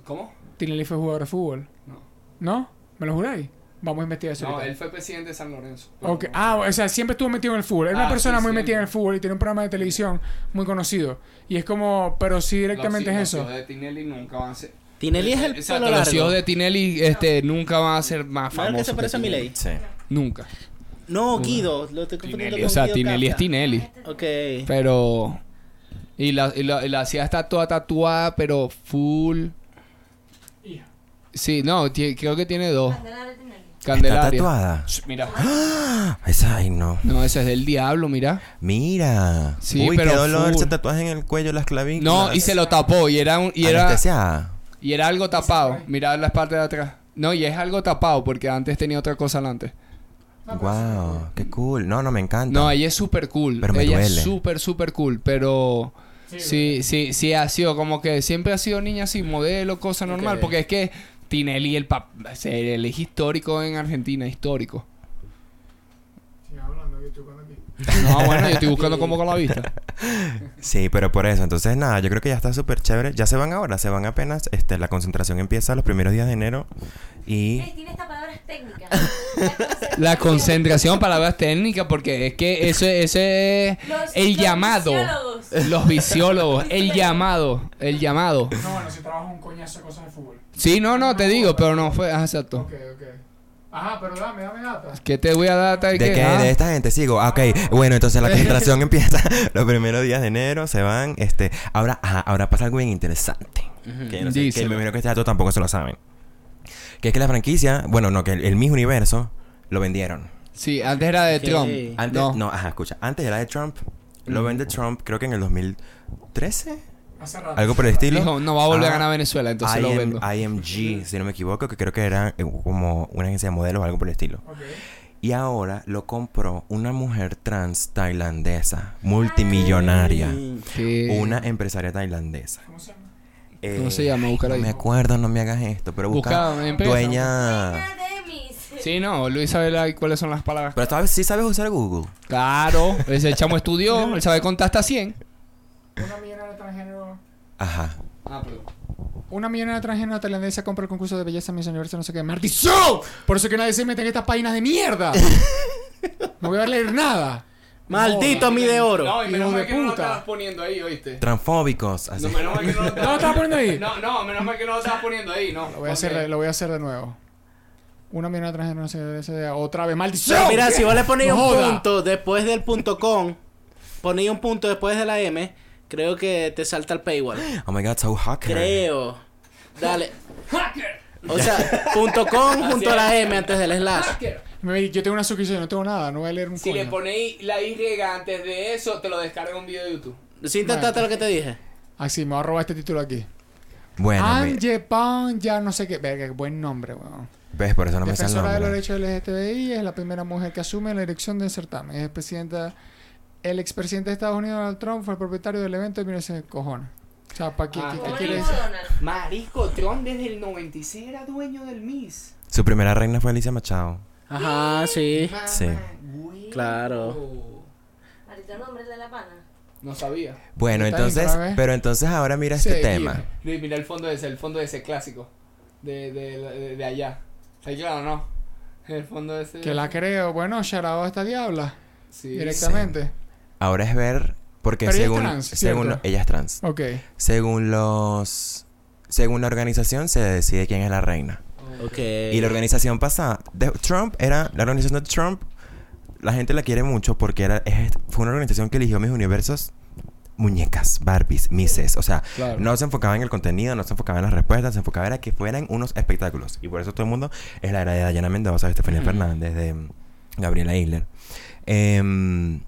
¿Cómo?
Tinelli fue jugador de fútbol.
No.
¿No? ¿Me lo juráis? Vamos a investigar eso.
No,
ahorita.
él fue presidente de San Lorenzo.
Ah, o sea, siempre estuvo metido en el fútbol. Era una
Ah,
persona
sí,
muy
siempre.
metida en el fútbol y tiene un programa de televisión muy conocido. Y es como, pero sí directamente es eso.
Los hijos de Tinelli nunca van a ser...
Tinelli es el
Exacto,
pelo
los hijos
largo.
de Tinelli este, nunca van a ser más
¿No es
famosos.
que se parece a. Milei?
Sí.
Nunca.
No, Guido. Lo estoy
Tinelli,
con
o sea,
Guido
Tinelli es. Tinelli.
Ok.
Pero... Y la, y la, y la hacía está toda tatuada, pero full... Sí, no, creo que tiene dos.
¿Está
Candelaria.
tatuada?
Mira.
¡Ah! Esa, ay, no.
No, ese es del diablo, mira.
Mira.
Sí,
Uy,
pero
qué dolor
full.
ese tatuaje en el cuello, las clavículas.
No, y se lo tapó y era un, y era y era algo tapado. Mira las partes de atrás. No, y es algo tapado porque antes tenía otra cosa delante.
Wow, qué cool. No, no, me encanta.
No, ella es súper cool.
Pero me
ella
duele.
es súper, súper cool. Pero sí, sí, sí, ha sido como que siempre ha sido niña así, modelo, cosa normal. Porque es que Tinelli, el pap él es histórico en Argentina, histórico.
Sigue hablando, que estoy buscando aquí.
No, bueno, yo estoy buscando como con la vista.
Sí, pero por eso. Entonces, nada, yo creo que ya está súper chévere. Ya se van ahora, se van apenas. Este, la concentración empieza los primeros días de enero. Y.
Tiene estas palabras técnicas.
La concentración, palabras técnicas, porque es que eso, ese es
Los-
el
los
llamado.
visiólogos.
Los visiólogos, el llamado, el llamado.
No, bueno, si trabajo un coñazo de cosas de fútbol.
Sí, no, no, te digo, pero no fue, ah, exacto.
Ok, ok. Ajá, pero dame, dame data.
¿Qué te voy a dar? ¿De
¿De
qué? Ah.
De esta gente sigo. Ah, Ok, bueno, entonces la concentración empieza los primeros días de enero, se van, este, ahora, ajá, ahora pasa algo bien interesante. Que, yo no sé, que me imagino que este dato tampoco se lo saben. Que es que la franquicia, bueno, no, que el, el mismo universo lo vendieron.
Sí, antes era de. Trump.
Antes,
no.
no. ajá, escucha, antes era de Trump, lo vende Trump, creo que en el 2013,
Hace rato.
Algo por el estilo.
Dijo, no va a volver a
Ah,
ganar Venezuela, entonces lo vendo.
IMG, si no me equivoco, que creo que era eh, como una agencia de modelos o algo por el estilo. Y ahora lo compró una mujer trans tailandesa, multimillonaria. Una empresaria tailandesa.
¿Cómo se llama?
Eh,
¿Cómo se llama? Búscala
No
ahí.
me acuerdo, no me hagas esto, pero busca, dueña...
Sí, no, Luis sabe la- cuáles son las palabras.
Pero sabes, sí sabes usar Google.
Claro, ese chamo estudió, él sabe contar hasta 100.
Una.
Ajá.
Ah, perdón.
Una millonaria transgénero tailandesa compra el concurso de belleza Miss Universo, no sé qué. ¡Maldición! Por eso que nadie se mete en estas páginas de mierda. No voy a leer nada.
Maldito mi de oro.
No, y menos mal que no lo
puta.
estabas poniendo ahí, ¿oíste?
Transfóbicos. Así.
No, menos mal que no lo
¿No lo estabas poniendo ahí?
No, no, menos mal que no lo estabas poniendo ahí, no.
Lo voy a hacer, de, lo voy a hacer de nuevo. Una millonaria transgénero, no sé qué, esa idea. Otra vez. ¡Maldición!
Pero mira, si vos le ponéis
No
un
joda.
punto después del punto com, ponéis un punto después de la M, creo que te salta el paywall.
Oh my god, so hacker.
Creo. Dale. O sea, punto com junto a la M antes del slash.
Me- Yo tengo una suscripción, no tengo nada. No voy a leer un
Si le ponéis la Y antes de eso, te lo descarga un video de YouTube.
Si intentaste lo que te dije.
Ah, sí, me voy a robar este título aquí.
Bueno, me-
Anje Pan, ya no sé qué. Verga, qué buen nombre, weón.
ves, por eso no me sale el
Defensora de los
nombre.
derechos LGTBI, es la primera mujer que asume la dirección del certamen. Es presidenta. El expresidente de Estados Unidos, Donald Trump, fue el propietario del evento y mira ese cojones. O sea, ¿para qué,
Ah,
qué- qué
Como
quiere
dijo
decir?
Donald.
Marico, Trump desde el 96 era dueño del Miss.
Su primera reina fue Alicia Machado.
Ajá, sí.
Sí.
Claro.
Maldito nombre de la pana.
No sabía.
Bueno, entonces, pero entonces ahora mira este tema.
Luis, mira el fondo ese, el fondo ese clásico. De, de, de, de allá. ¿Está claro no? El fondo ese.
Que la creo. Bueno, charado a esta diabla.
Sí.
Directamente.
Ahora es ver, porque
Pero ella es
según,
trans,
según ella es trans.
Ok.
Según los, según la organización se decide quién es la reina.
Ok.
Y la organización pasada, de Trump era la organización de Trump. La gente la quiere mucho porque era, es- fue una organización que eligió mis universos muñecas, Barbies, Misses. O sea,
Claro.
no se enfocaba en el contenido, no se enfocaba en las respuestas, se enfocaba en que fueran unos espectáculos. Y por eso todo el mundo es la era de Dayana Mendoza, de Estefanía Fernández, de mm, Gabriela Isler. Em,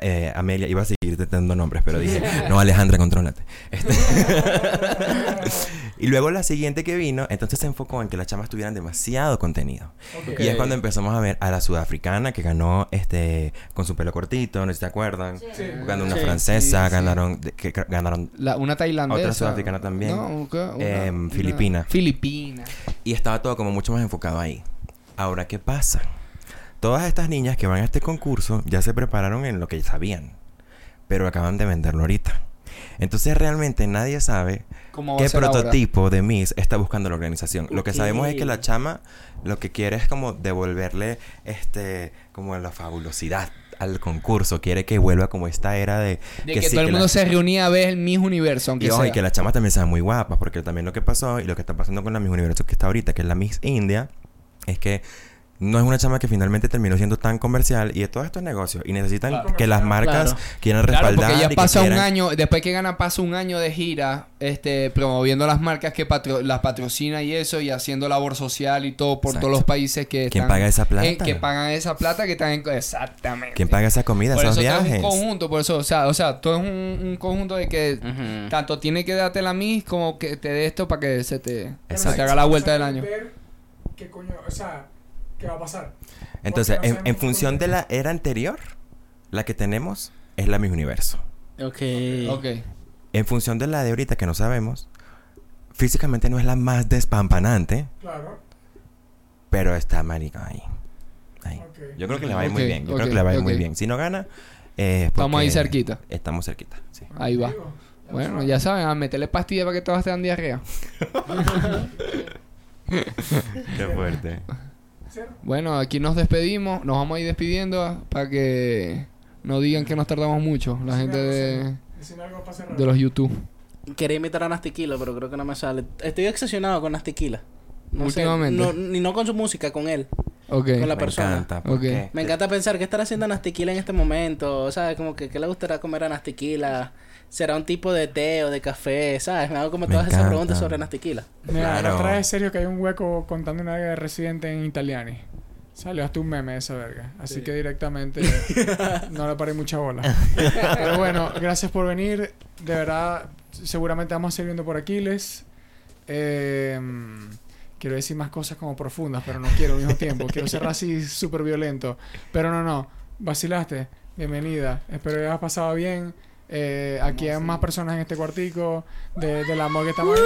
eh, Amelia, iba a seguir dando nombres, pero dije, no, Alejandra, contrólate. Este- y luego la siguiente que vino, entonces se enfocó en que las chamas tuvieran demasiado contenido. Y es cuando empezamos a ver a la sudafricana que ganó este con su pelo cortito, no sé si te acuerdan.
Sí.
Ganó una
Sí,
francesa,
sí,
ganaron que ganaron
La, una tailandesa.
Otra sudafricana también.
No, ¿qué? Una-
Em,
una-
filipina.
Filipina.
y estaba todo como mucho más enfocado ahí. Ahora, ¿qué pasa? Todas estas niñas que van a este concurso ya se prepararon en lo que sabían, pero acaban de venderlo ahorita. Entonces realmente nadie sabe
¿Cómo va
qué
ahora?
prototipo de Miss está buscando la organización. Lo que sabemos es que la chama lo que quiere es como devolverle este como la fabulosidad al concurso. Quiere que vuelva como esta era de...
De que,
sí,
todo el
la-
mundo se reunía a ver el Miss Universo, aunque
y, y
sea.
que las chamas también sean muy guapas, porque también lo que pasó y lo que está pasando con la Miss Universo que está ahorita, que es la Miss India, es que no es una chama que finalmente terminó siendo tan comercial y todo esto es negocio y necesitan
Claro.
que las marcas
Claro.
quieran
Claro,
respaldar
porque
y
ya
que
pasa un
quieran-
año, después que gana pasa un año de gira, este, promoviendo las marcas que patro- las patrocina y eso, y haciendo labor social y todo por
Exacto.
todos los países que
¿Quién
están-
paga esa plata?
eh, que pagan esa plata que están en... Exactamente.
¿Quién paga esa comida,
Por
esos
eso todo es
viajes?
un conjunto, por eso, o sea, o sea, todo es un, un conjunto de que
Ujú.
tanto tiene que darte la mis como que te dé esto para que se te, se te
Exacto.
haga la vuelta del año.
Ver qué coño, o sea, qué va a pasar.
Entonces, en, función de la era anterior, la que tenemos es la Miss Universo.
Ok.
Ok.
En función de la de ahorita que no sabemos, físicamente no es la más despampanante,
Claro.
pero está marica ahí. ahí. Yo creo que le va a ir muy bien. Yo creo que le va a ir muy bien. Si no gana, eh, es
Estamos ahí cerquita.
Estamos cerquita, sí.
Ahí va. Bueno, ya saben, a meterle pastillas para que todas te dan diarrea.
Qué fuerte.
Bueno, aquí nos despedimos, nos vamos a ir despidiendo para que no digan que nos tardamos mucho, la gente de, de los YouTube.
Quería imitar a Nastiquila, pero creo que no me sale. Estoy obsesionado con Nastiquila. No sé,
Últimamente.
no, ni no con su música, con él. Con la
Me
persona.
encanta.
Me encanta pensar qué estará haciendo Nastiquila en este momento. ¿Sabes? Como que qué le gustará comer a Nastiquila. ¿Será un tipo de té o de café? ¿Sabes? Me hago como
Me
todas esas preguntas sobre Nastiquila.
Mira,
Claro.
la otra vez es serio que hay un hueco contando una de residente en Italiani. Salió hasta un meme de esa verga. Así que directamente no le paré mucha bola. Pero bueno, gracias por venir. De verdad, seguramente vamos a seguir viendo por Aquiles. Eh, quiero decir más cosas como profundas, pero no quiero al mismo tiempo. Quiero cerrar así súper violento. Pero no, no. Vacilaste. Bienvenida. Espero que hayas pasado bien. Eh, aquí hay más personas en este cuartico. De, del amor que estamos...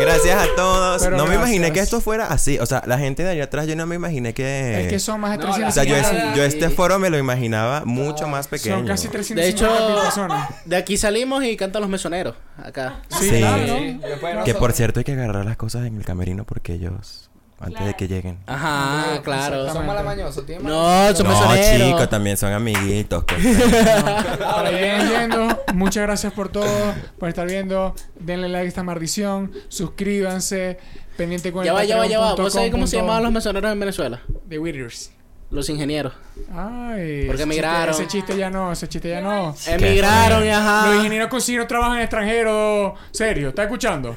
Gracias a todos.
Pero
no me imaginé que esto fuera así. O sea, la gente de allá atrás, yo no me imaginé que.
Es que son más de
No, la-
o sea, yo, es-
350
yo este foro me lo imaginaba mucho más pequeño.
Son casi
De
350
hecho,
personas.
de aquí salimos y cantan los mesoneros. Acá.
Sí,
Sí.
claro.
Que por cierto hay que agarrar las cosas en el camerino porque ellos, antes de que lleguen.
Ajá, claro.
exactamente.
Son malamañosos, tienen
No, son
No, chicos, también son amiguitos. que-
Para viendo, muchas gracias por todo, por estar viendo. Denle like a esta maldición, suscríbanse, pendiente con
Ya
el
va, ya va, ya va. ¿Vos sabés cómo se llamaban los mesoneros en Venezuela?
The Witters.
Los ingenieros.
Ay,
Porque
ese
emigraron.
chiste- Ese chiste ya no, ese chiste ya no.
Emigraron, y ajá.
Los ingenieros consiguieron trabajo en extranjero. Serio, ¿está escuchando?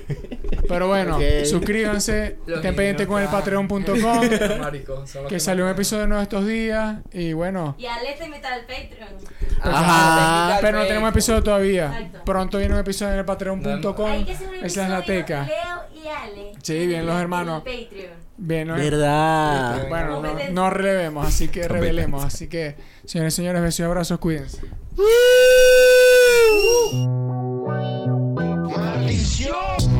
Pero bueno, suscríbanse, estén pendientes con el patreon.com, que salió un episodio nuevo estos días. Y bueno,
Y Ale te invita al Patreon.
Ajá.
pero no tenemos episodio todavía.
Exacto.
Pronto viene un episodio en el patreon.com. Esa es la teca.
Leo y Ale.
Sí, bien, los hermanos.
Patreon.
Bien, ¿no?
Verdad.
Bueno, no, no relevemos, así que revelemos. Así que, señores y señores, besos y abrazos, cuídense.
Maldición.